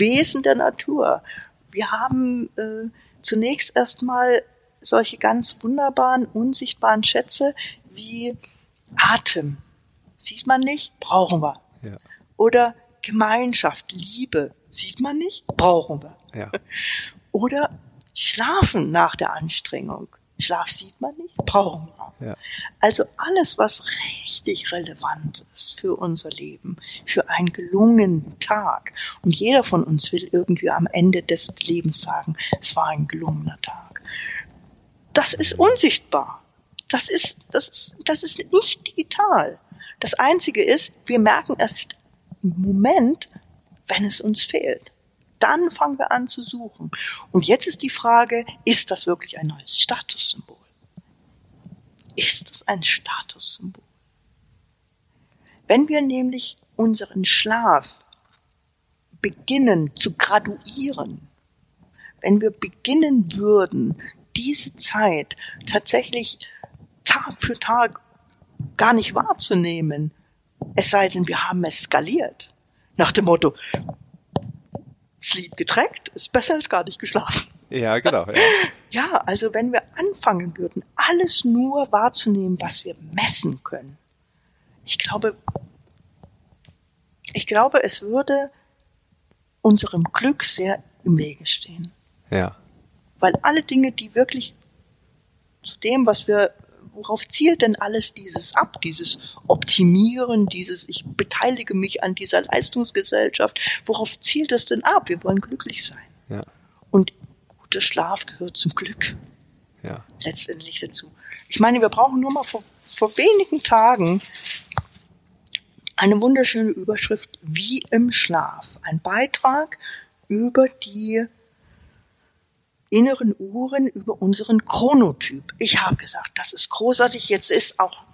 Wesen der Natur. Wir haben äh, zunächst erstmal solche ganz wunderbaren, unsichtbaren Schätze wie Atem. Sieht man nicht, brauchen wir.
Ja.
Oder Gemeinschaft, Liebe. Sieht man nicht, brauchen wir.
Ja.
Oder Schlafen nach der Anstrengung. Schlaf sieht man nicht, brauchen wir.
Ja.
Also alles, was richtig relevant ist für unser Leben, für einen gelungenen Tag. Und jeder von uns will irgendwie am Ende des Lebens sagen, es war ein gelungener Tag. Das ist unsichtbar. Das ist, das ist, das ist nicht digital. Das einzige ist, wir merken erst im Moment, wenn es uns fehlt. Dann fangen wir an zu suchen. Und jetzt ist die Frage, ist das wirklich ein neues Statussymbol? Ist es ein Statussymbol? Wenn wir nämlich unseren Schlaf beginnen zu graduieren, wenn wir beginnen würden, diese Zeit tatsächlich Tag für Tag gar nicht wahrzunehmen, es sei denn, wir haben es skaliert. Nach dem Motto, Sleep getrackt ist besser als gar nicht geschlafen.
Ja, genau. Ja.
Ja, also wenn wir anfangen würden, alles nur wahrzunehmen, was wir messen können. Ich glaube, ich glaube, es würde unserem Glück sehr im Wege stehen.
ja.
Weil alle Dinge, die wirklich zu dem, was wir, worauf zielt denn alles dieses ab, dieses Optimieren, dieses ich beteilige mich an dieser Leistungsgesellschaft, worauf zielt es denn ab? Wir wollen glücklich sein.
Ja.
Und guter Schlaf gehört zum Glück
Ja.
letztendlich dazu. Ich meine, wir brauchen nur mal vor, vor wenigen Tagen eine wunderschöne Überschrift wie im Schlaf. Ein Beitrag über die inneren Uhren, über unseren Chronotyp. Ich habe gesagt, das ist großartig. Jetzt ist auch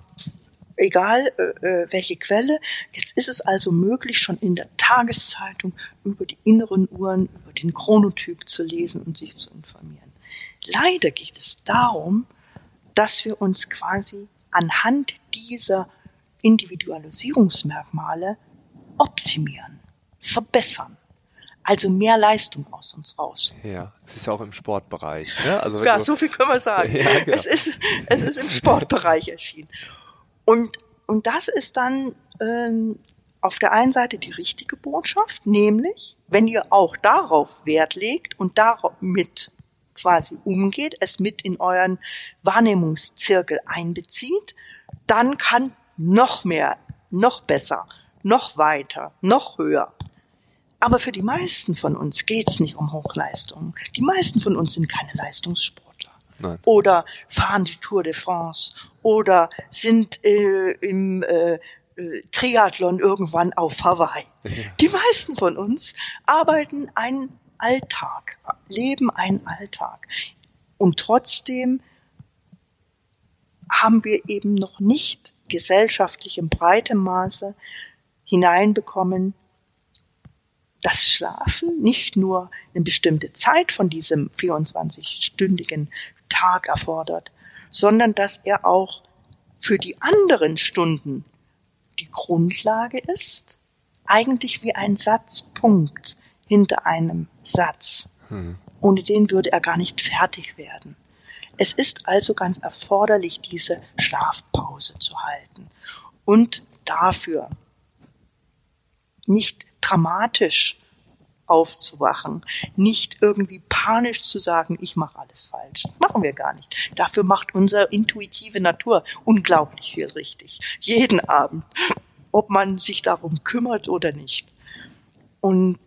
egal äh, äh, welche Quelle. Jetzt ist es also möglich, schon in der Tageszeitung über die inneren Uhren, über den Chronotyp zu lesen und sich zu informieren. Leider geht es darum, dass wir uns quasi anhand dieser Individualisierungsmerkmale optimieren, verbessern. Also mehr Leistung aus uns raus.
Ja. Es ist ja auch im Sportbereich. Ne? Also
Ja, so viel können wir sagen.
Ja, genau.
es, ist, es ist im Sportbereich erschienen. Und, und das ist dann ähm, auf der einen Seite die richtige Botschaft, nämlich, wenn ihr auch darauf Wert legt und damit quasi umgeht, es mit in euren Wahrnehmungszirkel einbezieht, dann kann noch mehr, noch besser, noch weiter, noch höher. Aber für die meisten von uns geht's nicht um Hochleistungen. Die meisten von uns sind keine Leistungssportler.
Nein.
Oder fahren die Tour de France. Oder sind äh, im äh, äh, Triathlon irgendwann auf Hawaii. Die meisten von uns arbeiten einen Alltag, leben einen Alltag. Und trotzdem haben wir eben noch nicht gesellschaftlich in breitem Maße hineinbekommen, dass Schlafen nicht nur eine bestimmte Zeit von diesem 24-stündigen Tag erfordert, sondern dass er auch für die anderen Stunden die Grundlage ist, eigentlich wie ein Satzpunkt hinter einem Satz. Ohne den würde er gar nicht fertig werden. Es ist also ganz erforderlich, diese Schlafpause zu halten und dafür nicht dramatisch aufzuwachen, nicht irgendwie panisch zu sagen, ich mache alles falsch. Das machen wir gar nicht. Dafür macht unsere intuitive Natur unglaublich viel richtig. Jeden Abend, ob man sich darum kümmert oder nicht. Und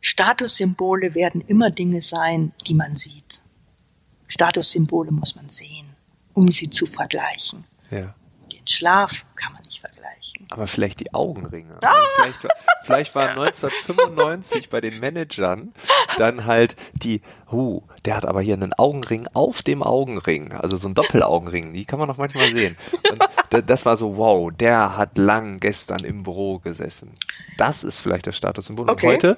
Statussymbole werden immer Dinge sein, die man sieht. Statussymbole muss man sehen, um sie zu vergleichen.
Ja.
Den Schlaf kann man nicht vergleichen.
Aber vielleicht die Augenringe.
Ah!
Also vielleicht, war- vielleicht war 1995 bei den Managern dann halt die, huh, der hat aber hier einen Augenring auf dem Augenring, also so ein Doppelaugenring, die kann man noch manchmal sehen. Und da- das war so, wow, der hat lang gestern im Büro gesessen. Das ist vielleicht das Statussymbol.
Okay.
Und heute,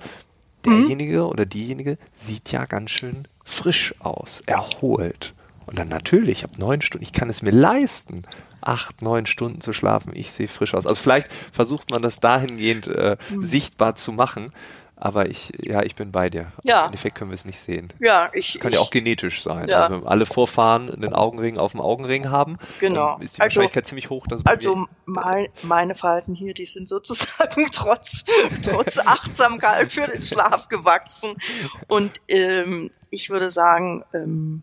derjenige oder diejenige sieht ja ganz schön frisch aus, erholt. Und dann natürlich, ich habe neun Stunden, ich kann es mir leisten, acht, neun Stunden zu schlafen. Ich sehe frisch aus. Also vielleicht versucht man das dahingehend äh, sichtbar zu machen. Aber ich, ja, ich bin bei dir.
Ja.
Im Endeffekt können wir es nicht sehen.
Ja, ich.
Das kann
ich,
ja auch genetisch sein.
Ja.
Also wenn alle Vorfahren einen Augenring auf dem Augenring haben,
Genau.
ist die
Also-
Wahrscheinlichkeit ziemlich hoch, dass
Also mein, meine Falten hier, die sind sozusagen trotz, trotz Achtsamkeit für den Schlaf gewachsen. Und ähm, ich würde sagen, ähm,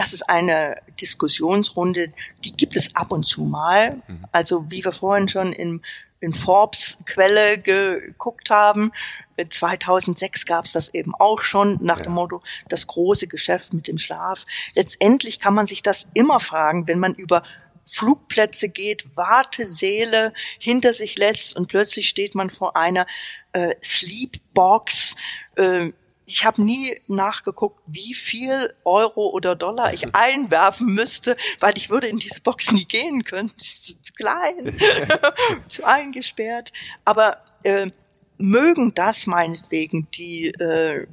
das ist eine Diskussionsrunde, die gibt es ab und zu mal. Also wie wir vorhin schon in, in Forbes Quelle geguckt haben, äh, 2006 gab es das eben auch schon nach dem
Ja.
Motto, das große Geschäft mit dem Schlaf. Letztendlich kann man sich das immer fragen, wenn man über Flugplätze geht, Wartesäle hinter sich lässt und plötzlich steht man vor einer äh, Sleepbox. Äh, ich habe nie nachgeguckt, wie viel Euro oder Dollar ich einwerfen müsste, weil ich würde in diese Box nie gehen können. Sie sind zu klein, zu eingesperrt. Aber äh, mögen das meinetwegen die äh, äh,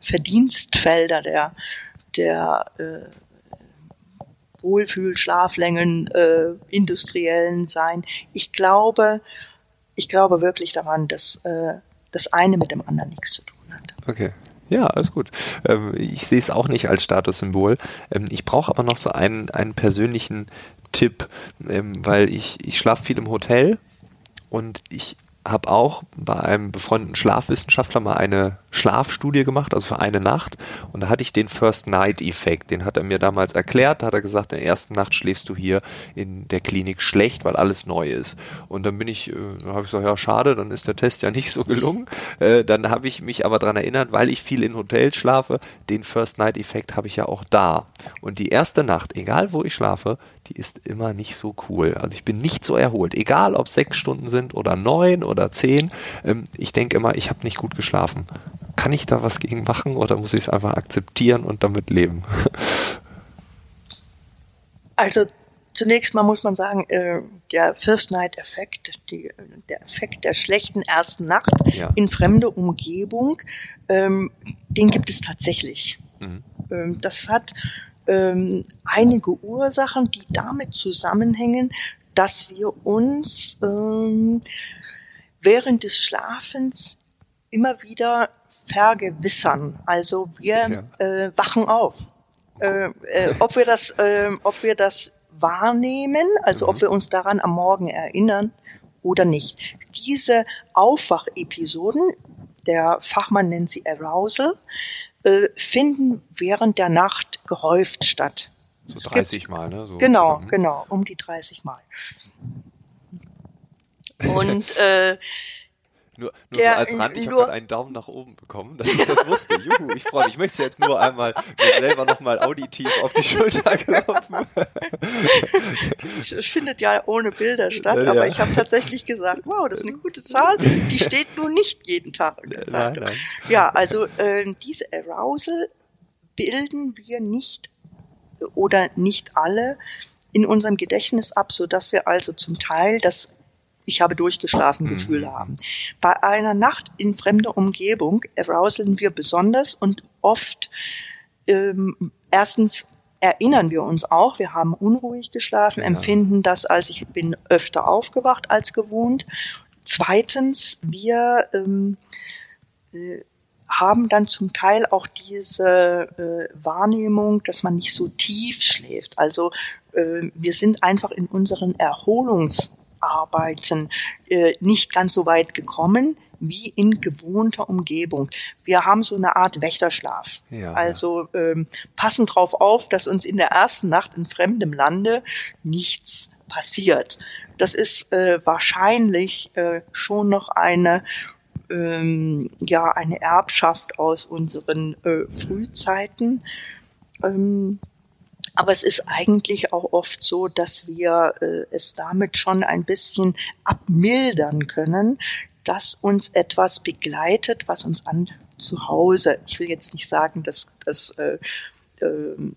Verdienstfelder der, der äh, Wohlfühl, Schlaflängen, äh, industriellen sein. Ich glaube, ich glaube wirklich daran, dass äh, das eine mit dem anderen nichts zu tun hat.
Okay. Ja, alles gut. Ähm, ich sehe es auch nicht als Statussymbol. Ähm, ich brauche aber noch so einen, einen persönlichen Tipp, ähm, weil ich, ich schlafe viel im Hotel und ich habe auch bei einem befreundeten Schlafwissenschaftler mal eine Schlafstudie gemacht, also für eine Nacht. Und da hatte ich den First Night Effekt. Den hat er mir damals erklärt. Da hat er gesagt, in der ersten Nacht schläfst du hier in der Klinik schlecht, weil alles neu ist. Und dann bin ich, äh, habe ich gesagt, ja schade, dann ist der Test ja nicht so gelungen. Äh, dann habe ich mich aber dran erinnert, weil ich viel in Hotels schlafe, den First Night Effekt habe ich ja auch da. Und die erste Nacht, egal wo ich schlafe, die ist immer nicht so cool. Also ich bin nicht so erholt, egal ob sechs Stunden sind oder neun oder zehn. Ähm, ich denke immer, ich habe nicht gut geschlafen. Kann ich da was gegen machen oder muss ich es einfach akzeptieren und damit leben?
Also zunächst mal muss man sagen, äh, der First Night Effekt, die, der Effekt der schlechten ersten Nacht
Ja.
in fremde Umgebung, ähm, den gibt es tatsächlich.
Mhm.
Ähm, das hat ähm, einige Ursachen, die damit zusammenhängen, dass wir uns ähm, während des Schlafens immer wieder vergewissern. Also wir äh, wachen auf. Äh, äh, ob wir das, äh, ob wir das wahrnehmen, also ob wir uns daran am Morgen erinnern oder nicht. Diese Aufwachepisoden, der Fachmann nennt sie Arousal, äh, finden während der Nacht gehäuft statt.
So
Es gibt-
30 Mal, ne? So,
Genau,
Mhm.
genau, um die 30 Mal. Und äh,
Nur, nur
Der-
so als Rand, ich habe gerade einen Daumen nach oben bekommen, dass ich das wusste. Juhu, ich freue mich. Ich möchte jetzt nur einmal mir selber nochmal auditiv auf die Schulter klopfen.
es findet ja ohne Bilder statt,
Ja, ja.
aber ich habe tatsächlich gesagt, wow, das ist eine gute Zahl. Die steht nun nicht jeden Tag in der
Nein,
Zeitung.
nein.
Ja, also äh, diese Arousal bilden wir nicht oder nicht alle in unserem Gedächtnis ab, so dass wir also zum Teil das ich habe durchgeschlafen
Mhm.
Gefühl haben. Bei einer Nacht in fremder Umgebung arouseln wir besonders und oft ähm, erstens erinnern wir uns auch, wir haben unruhig geschlafen,
Ja.
empfinden das als ich bin öfter aufgewacht als gewohnt. Zweitens, wir ähm, äh, haben dann zum Teil auch diese äh, Wahrnehmung, dass man nicht so tief schläft. Also äh, wir sind einfach in unseren Erholungsarbeiten äh, nicht ganz so weit gekommen wie in gewohnter Umgebung. Wir haben so eine Art Wächterschlaf.
Ja.
Also ähm, passen drauf auf, dass uns in der ersten Nacht in fremdem Lande nichts passiert. Das ist äh, wahrscheinlich äh, schon noch eine ähm, ja eine Erbschaft aus unseren äh, Frühzeiten. Ähm, aber es ist eigentlich auch oft so, dass wir äh, es damit schon ein bisschen abmildern können, dass uns etwas begleitet, was uns an zu Hause. Ich will jetzt nicht sagen, dass das äh, ähm,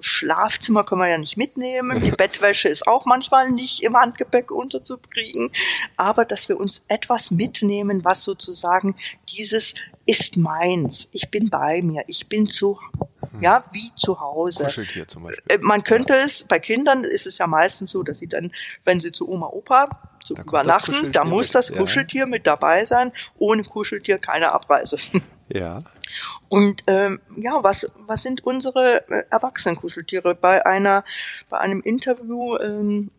Schlafzimmer können wir ja nicht mitnehmen. Die Bettwäsche ist auch manchmal nicht im Handgepäck unterzukriegen. Aber dass wir uns etwas mitnehmen, was sozusagen dieses ist meins. Ich bin bei mir. Ich bin zu, ja, wie zu Hause.
Kuscheltier zum Beispiel.
Äh, Man könnte es, bei Kindern ist es ja meistens so, dass sie dann, wenn sie zu Oma, Opa zu
Da
übernachten, da muss das
ja.
Kuscheltier mit dabei sein. Ohne Kuscheltier keine Abreise.
Ja.
Und ähm, ja, was was sind unsere äh, Erwachsenenkuscheltiere? Bei einer bei einem Interview ähm,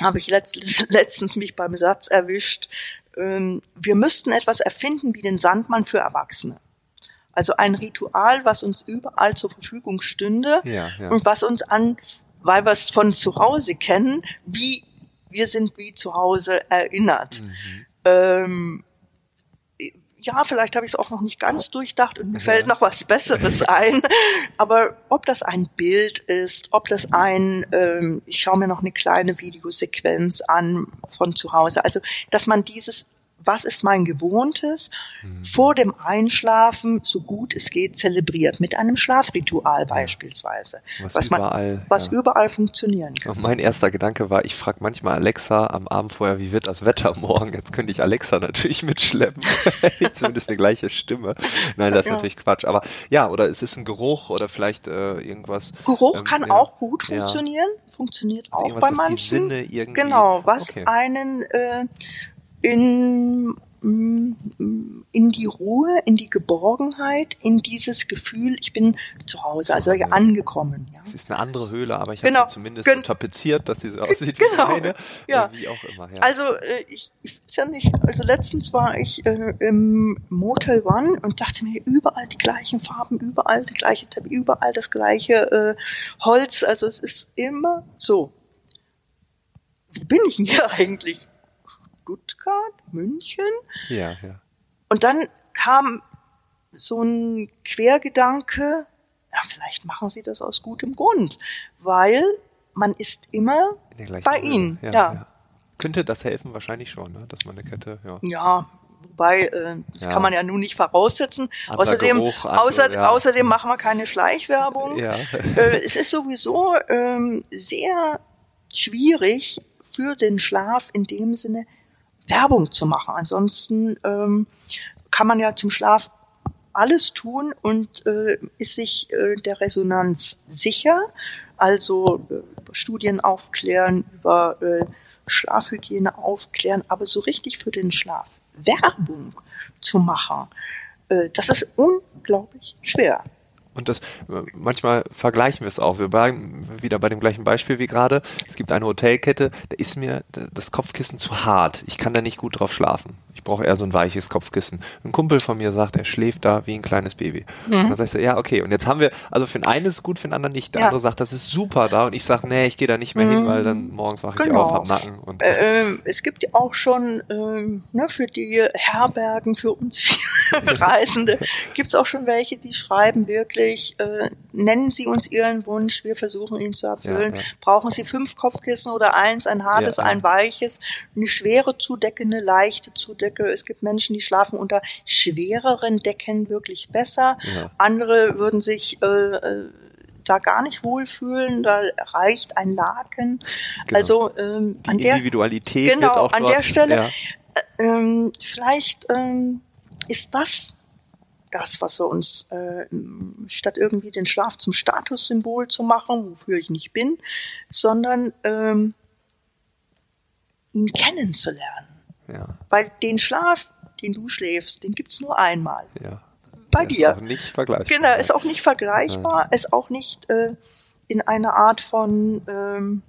habe ich letztens, letztens mich beim Satz erwischt. Ähm, wir müssten etwas erfinden wie den Sandmann für Erwachsene. Also ein Ritual, was uns überall zur Verfügung stünde
Ja, ja.
und was uns an, weil wir es von zu Hause kennen, wie wir sind wie zu Hause erinnert.
Mhm.
Ähm, ja, vielleicht habe ich es auch noch nicht ganz durchdacht und mir fällt noch was Besseres ein. Aber ob das ein Bild ist, ob das ein, ähm, ich schaue mir noch eine kleine Videosequenz an von zu Hause. Also, dass man dieses, was ist mein Gewohntes,
Mhm.
vor dem Einschlafen so gut es geht zelebriert. Mit einem Schlafritual beispielsweise.
Was
man,
überall,
was
ja.
überall funktionieren kann.
Mein erster Gedanke war, ich frage manchmal Alexa am Abend vorher, wie wird das Wetter morgen? Jetzt könnte ich Alexa natürlich mitschleppen. Zumindest eine gleiche Stimme. Nein, das ist
Ja.
natürlich Quatsch. Aber ja, oder es ist ein Geruch oder vielleicht äh, irgendwas.
Geruch
ähm,
kann
ja.
auch gut funktionieren, funktioniert auch bei
was
manchen.
Sinne irgendwie-
genau, was
Okay.
einen äh, in mm, in die Ruhe, in die Geborgenheit, in dieses Gefühl, ich bin zu Hause, also
Hause.
angekommen. Ja.
Es ist eine andere Höhle, aber ich habe
Genau.
sie zumindest
Gen-
so tapeziert, dass sie so aussieht
Genau.
wie eine.
Ja.
Wie auch immer. Ja.
Also äh, ich, ich weiß ja nicht, also letztens war ich äh, im Motel One und dachte mir, überall die gleichen Farben, überall die gleiche Teppich, überall das gleiche äh, Holz, also es ist immer so. Wo bin ich denn hier eigentlich? Stuttgart, München?
ja, ja.
Und dann kam so ein Quergedanke, ja, vielleicht machen sie das aus gutem Grund, weil man ist immer bei ihnen, ja.
Könnte das helfen? Wahrscheinlich schon, ne? dass man eine Kette, ja.
Ja, wobei, äh, das
Ja.
kann man ja nun nicht voraussetzen.
Anderer
außerdem,
Geruch, andere,
außer,
ja.
außerdem machen wir keine Schleichwerbung.
Ja.
Äh, es ist sowieso ähm, sehr schwierig für den Schlaf in dem Sinne Werbung zu machen. Ansonsten ähm, kann man ja zum Schlaf alles tun und äh, ist sich äh, der Resonanz sicher. Also äh, Studien aufklären, über äh, Schlafhygiene aufklären, aber so richtig für den Schlaf Werbung zu machen, äh, das ist unglaublich schwer.
Und das äh, manchmal vergleichen wir es auch. Wir bleiben wieder bei dem gleichen Beispiel wie gerade. Es gibt eine Hotelkette, da ist mir das Kopfkissen zu hart. Ich kann da nicht gut drauf schlafen. Ich brauche eher so ein weiches Kopfkissen. Ein Kumpel von mir sagt, er schläft da wie ein kleines Baby. Und dann sagst du, ja, okay. Und jetzt haben wir, also für den einen ist es gut, für den anderen nicht. Der
Ja.
andere sagt, das ist super da. Und ich sage, nee, ich gehe da nicht mehr hin, weil dann morgens wache ich
Genau.
auf, hab Nacken. Und
Äh, ähm, es gibt ja auch schon ähm, ne, für die Herbergen, für uns Reisende, gibt es auch schon welche, die schreiben wirklich, äh, nennen Sie uns Ihren Wunsch, wir versuchen ihn zu erfüllen.
Ja, ja.
Brauchen Sie fünf Kopfkissen oder eins, ein hartes,
Ja,
ein weiches, eine schwere Zudecke, eine leichte Zudecke. Es gibt Menschen, die schlafen unter schwereren Decken wirklich besser. Andere würden sich äh, äh, da gar nicht wohlfühlen, da reicht ein Laken.
Genau.
Also ähm,
die
an der
Individualität
genau,
auch
an
dort,
der Stelle
Ja,
ähm, vielleicht ähm, ist das das, was wir uns äh, statt irgendwie den Schlaf zum Statussymbol zu machen, wofür ich nicht bin, sondern ähm, ihn kennenzulernen.
ja,
Weil den Schlaf, den du schläfst, den gibt's nur einmal.
ja.
Bei
Der
dir.
Ist auch nicht vergleichbar.
Genau, ist auch nicht vergleichbar, ist auch nicht äh, in eine Art von ähm,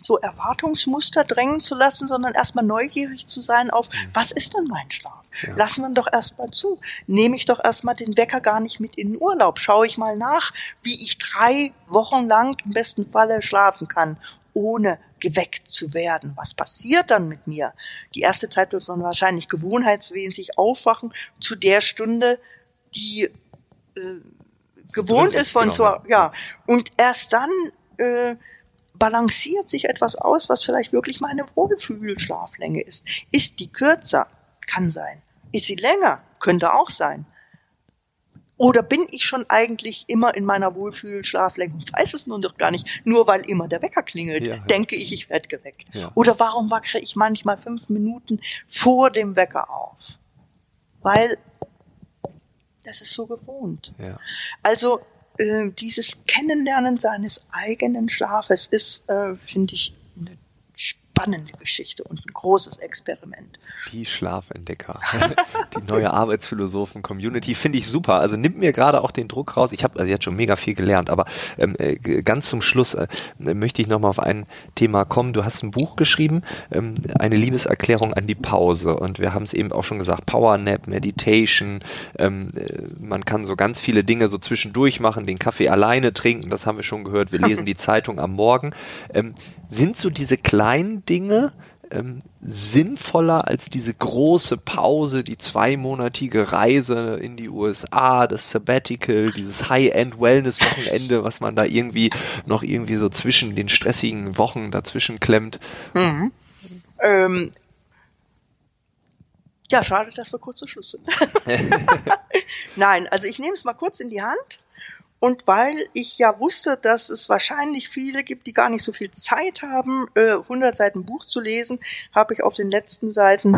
so Erwartungsmuster drängen zu lassen, sondern erstmal neugierig zu sein auf, was ist denn mein Schlaf?
Ja.
Lassen wir doch erstmal zu. Nehme ich doch erstmal den Wecker gar nicht mit in den Urlaub. Schaue ich mal nach, wie ich drei Wochen lang im besten Falle schlafen kann, ohne geweckt zu werden. Was passiert dann mit mir? Die erste Zeit wird man wahrscheinlich gewohnheitsmäßig aufwachen zu der Stunde, die äh, gewohnt
drin
ist von
ist,
zu,
genau.
ja. Und erst dann äh, balanciert sich etwas aus, was vielleicht wirklich meine Wohlfühlschlaflänge ist. Ist die kürzer? Kann sein. Ist sie länger? Könnte auch sein. Oder bin ich schon eigentlich immer in meiner Wohlfühlschlaflänge? Ich weiß es nun doch gar nicht. Nur weil immer der Wecker klingelt,
Ja, ja.
denke ich, ich werde geweckt.
Ja.
Oder warum wackere ich manchmal fünf Minuten vor dem Wecker auf? Weil das ist so gewohnt. Also äh, dieses Kennenlernen seines eigenen Schlafes ist, äh, finde ich, spannende Geschichte und ein großes Experiment.
Die Schlafentdecker. die neue Arbeitsphilosophen-Community finde ich super. Also nimmt mir gerade auch den Druck raus. Ich habe also jetzt schon mega viel gelernt, aber ähm, äh, ganz zum Schluss äh, möchte ich nochmal auf ein Thema kommen. Du hast ein Buch geschrieben, ähm, eine Liebeserklärung an die Pause. Und wir haben es eben auch schon gesagt, Power Nap, Meditation. Ähm, äh, man kann so ganz viele Dinge so zwischendurch machen, den Kaffee alleine trinken, das haben wir schon gehört. Wir lesen die Zeitung am Morgen. Ähm, sind so diese kleinen Dinge, ähm, sinnvoller als diese große Pause, die zweimonatige Reise in die USA, das Sabbatical, dieses High-End-Wellness-Wochenende, was man da irgendwie noch irgendwie so zwischen den stressigen Wochen dazwischen klemmt. Mhm. Ähm,
ja, schade, dass wir kurz zu Schluss sind. Nein, also ich nehme es mal kurz in die Hand und weil ich ja wusste, dass es wahrscheinlich viele gibt, die gar nicht so viel Zeit haben, 100 äh, Seiten Buch zu lesen, habe ich auf den letzten Seiten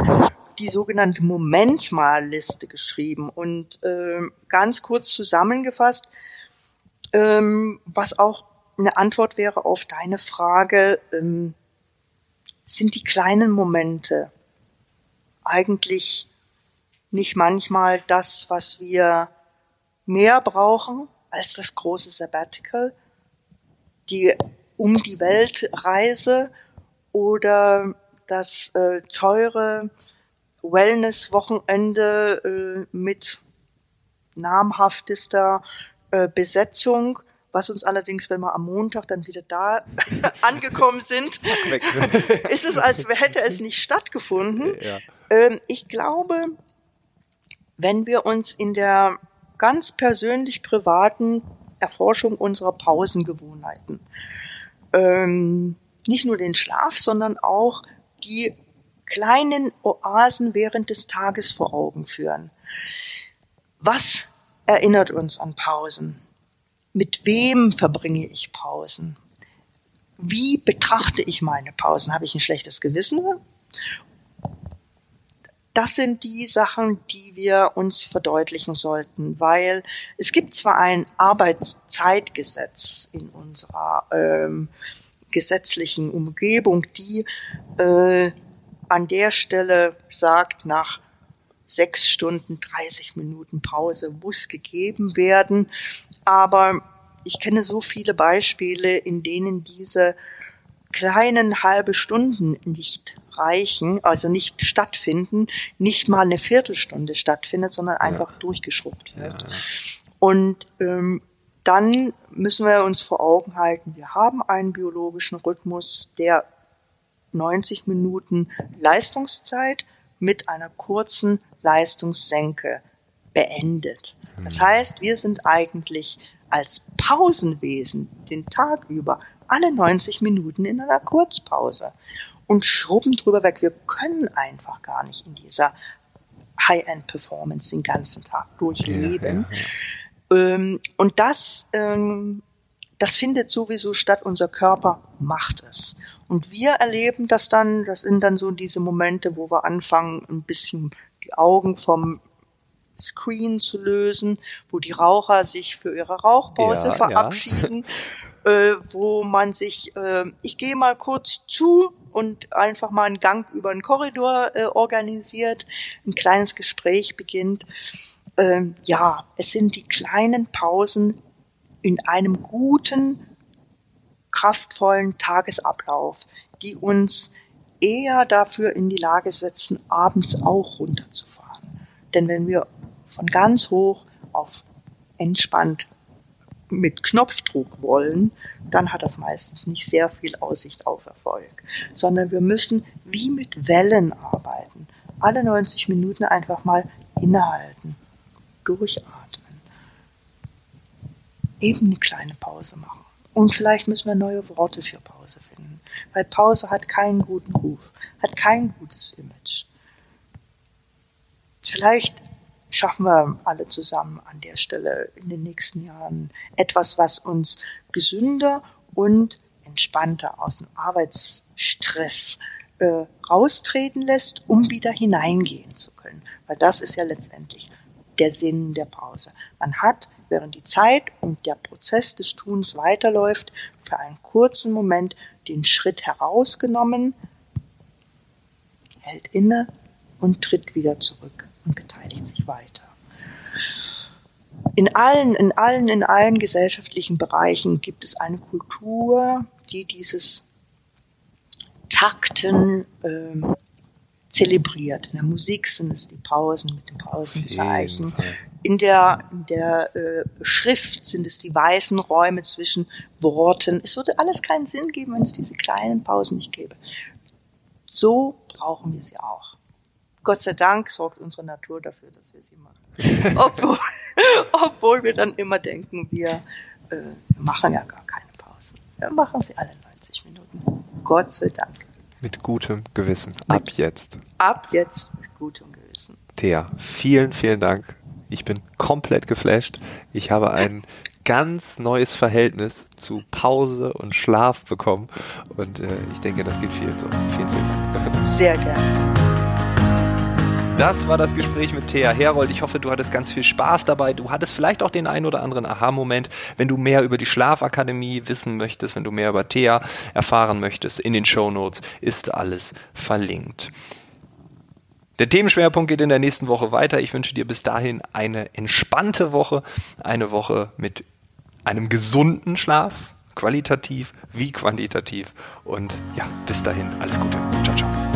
die sogenannte Momentmal-Liste geschrieben. Und äh, ganz kurz zusammengefasst, ähm, was auch eine Antwort wäre auf deine Frage, ähm, sind die kleinen Momente eigentlich nicht manchmal das, was wir mehr brauchen als das große Sabbatical, die um die Welt Reise oder das äh, teure Wellness-Wochenende äh, mit namhaftester äh, Besetzung, was uns allerdings, wenn wir am Montag dann wieder da angekommen sind, ist es, als hätte es nicht stattgefunden. Ja. Ähm, ich glaube, wenn wir uns in der ganz persönlich privaten Erforschung unserer Pausengewohnheiten. Ähm, nicht nur den Schlaf, sondern auch die kleinen Oasen während des Tages vor Augen führen. Was erinnert uns an Pausen? Mit wem verbringe ich Pausen? Wie betrachte ich meine Pausen? Habe ich ein schlechtes Gewissen? Das sind die Sachen, die wir uns verdeutlichen sollten, weil es gibt zwar ein Arbeitszeitgesetz in unserer ähm, gesetzlichen Umgebung, die äh, an der Stelle sagt, nach sechs Stunden 30 Minuten Pause muss gegeben werden, aber ich kenne so viele Beispiele, in denen diese kleinen halbe Stunden nicht reichen, also nicht stattfinden, nicht mal eine Viertelstunde stattfindet, sondern einfach ja. durchgeschrubbt wird. Ja. Und ähm, dann müssen wir uns vor Augen halten, wir haben einen biologischen Rhythmus, der 90 Minuten Leistungszeit mit einer kurzen Leistungssenke beendet. Das hm. heißt, wir sind eigentlich als Pausenwesen den Tag über alle 90 Minuten in einer Kurzpause und schrubben drüber weg. Wir können einfach gar nicht in dieser High-End-Performance den ganzen Tag durchleben. Ja, ja, ja. Ähm, und das, ähm, das findet sowieso statt. Unser Körper macht es. Und wir erleben das dann, das sind dann so diese Momente, wo wir anfangen, ein bisschen die Augen vom Screen zu lösen, wo die Raucher sich für ihre Rauchpause verabschieden, äh, wo man sich, äh, ich gehe mal kurz zu und einfach mal einen Gang über einen Korridor äh, organisiert, ein kleines Gespräch beginnt. Ähm, ja, es sind die kleinen Pausen in einem guten, kraftvollen Tagesablauf, die uns eher dafür in die Lage setzen, abends auch runterzufahren. Denn wenn wir von ganz hoch auf entspannt mit Knopfdruck wollen, dann hat das meistens nicht sehr viel Aussicht auf Erfolg, sondern wir müssen wie mit Wellen arbeiten. Alle 90 Minuten einfach mal innehalten, durchatmen, eben eine kleine Pause machen. Und vielleicht müssen wir neue Worte für Pause finden, weil Pause hat keinen guten Ruf, hat kein gutes Image. Vielleicht schaffen wir alle zusammen an der Stelle in den nächsten Jahren etwas, was uns gesünder und entspannter aus dem Arbeitsstress äh, raustreten lässt, um wieder hineingehen zu können. Weil das ist ja letztendlich der Sinn der Pause. Man hat, während die Zeit und der Prozess des Tuns weiterläuft, für einen kurzen Moment den Schritt herausgenommen, hält inne und tritt wieder zurück und beteiligt sich weiter. In allen, in allen, in allen gesellschaftlichen Bereichen gibt es eine Kultur, die dieses Takten ähm, zelebriert. In der Musik sind es die Pausen mit dem Pausenzeichen. In der, in der äh, Schrift sind es die weißen Räume zwischen Worten. Es würde alles keinen Sinn geben, wenn es diese kleinen Pausen nicht gäbe. So brauchen wir sie auch. Gott sei Dank sorgt unsere Natur dafür, dass wir sie machen. obwohl, obwohl wir dann immer denken, wir äh, machen ja gar keine Pausen. Wir machen sie alle 90 Minuten. Gott sei Dank.
Mit gutem Gewissen. Ab mit, jetzt.
Ab jetzt mit gutem Gewissen.
Thea, vielen, vielen Dank. Ich bin komplett geflasht. Ich habe ein ganz neues Verhältnis zu Pause und Schlaf bekommen. Und äh, ich denke, das geht vielen so. Vielen, vielen Dank.
Sehr gerne.
Das war das Gespräch mit Thea Herold. Ich hoffe, du hattest ganz viel Spaß dabei. Du hattest vielleicht auch den ein oder anderen Aha-Moment. Wenn du mehr über die Schlafakademie wissen möchtest, wenn du mehr über Thea erfahren möchtest, in den Show Notes ist alles verlinkt. Der Themenschwerpunkt geht in der nächsten Woche weiter. Ich wünsche dir bis dahin eine entspannte Woche, eine Woche mit einem gesunden Schlaf, qualitativ wie quantitativ. Und ja, bis dahin alles Gute. Ciao, ciao.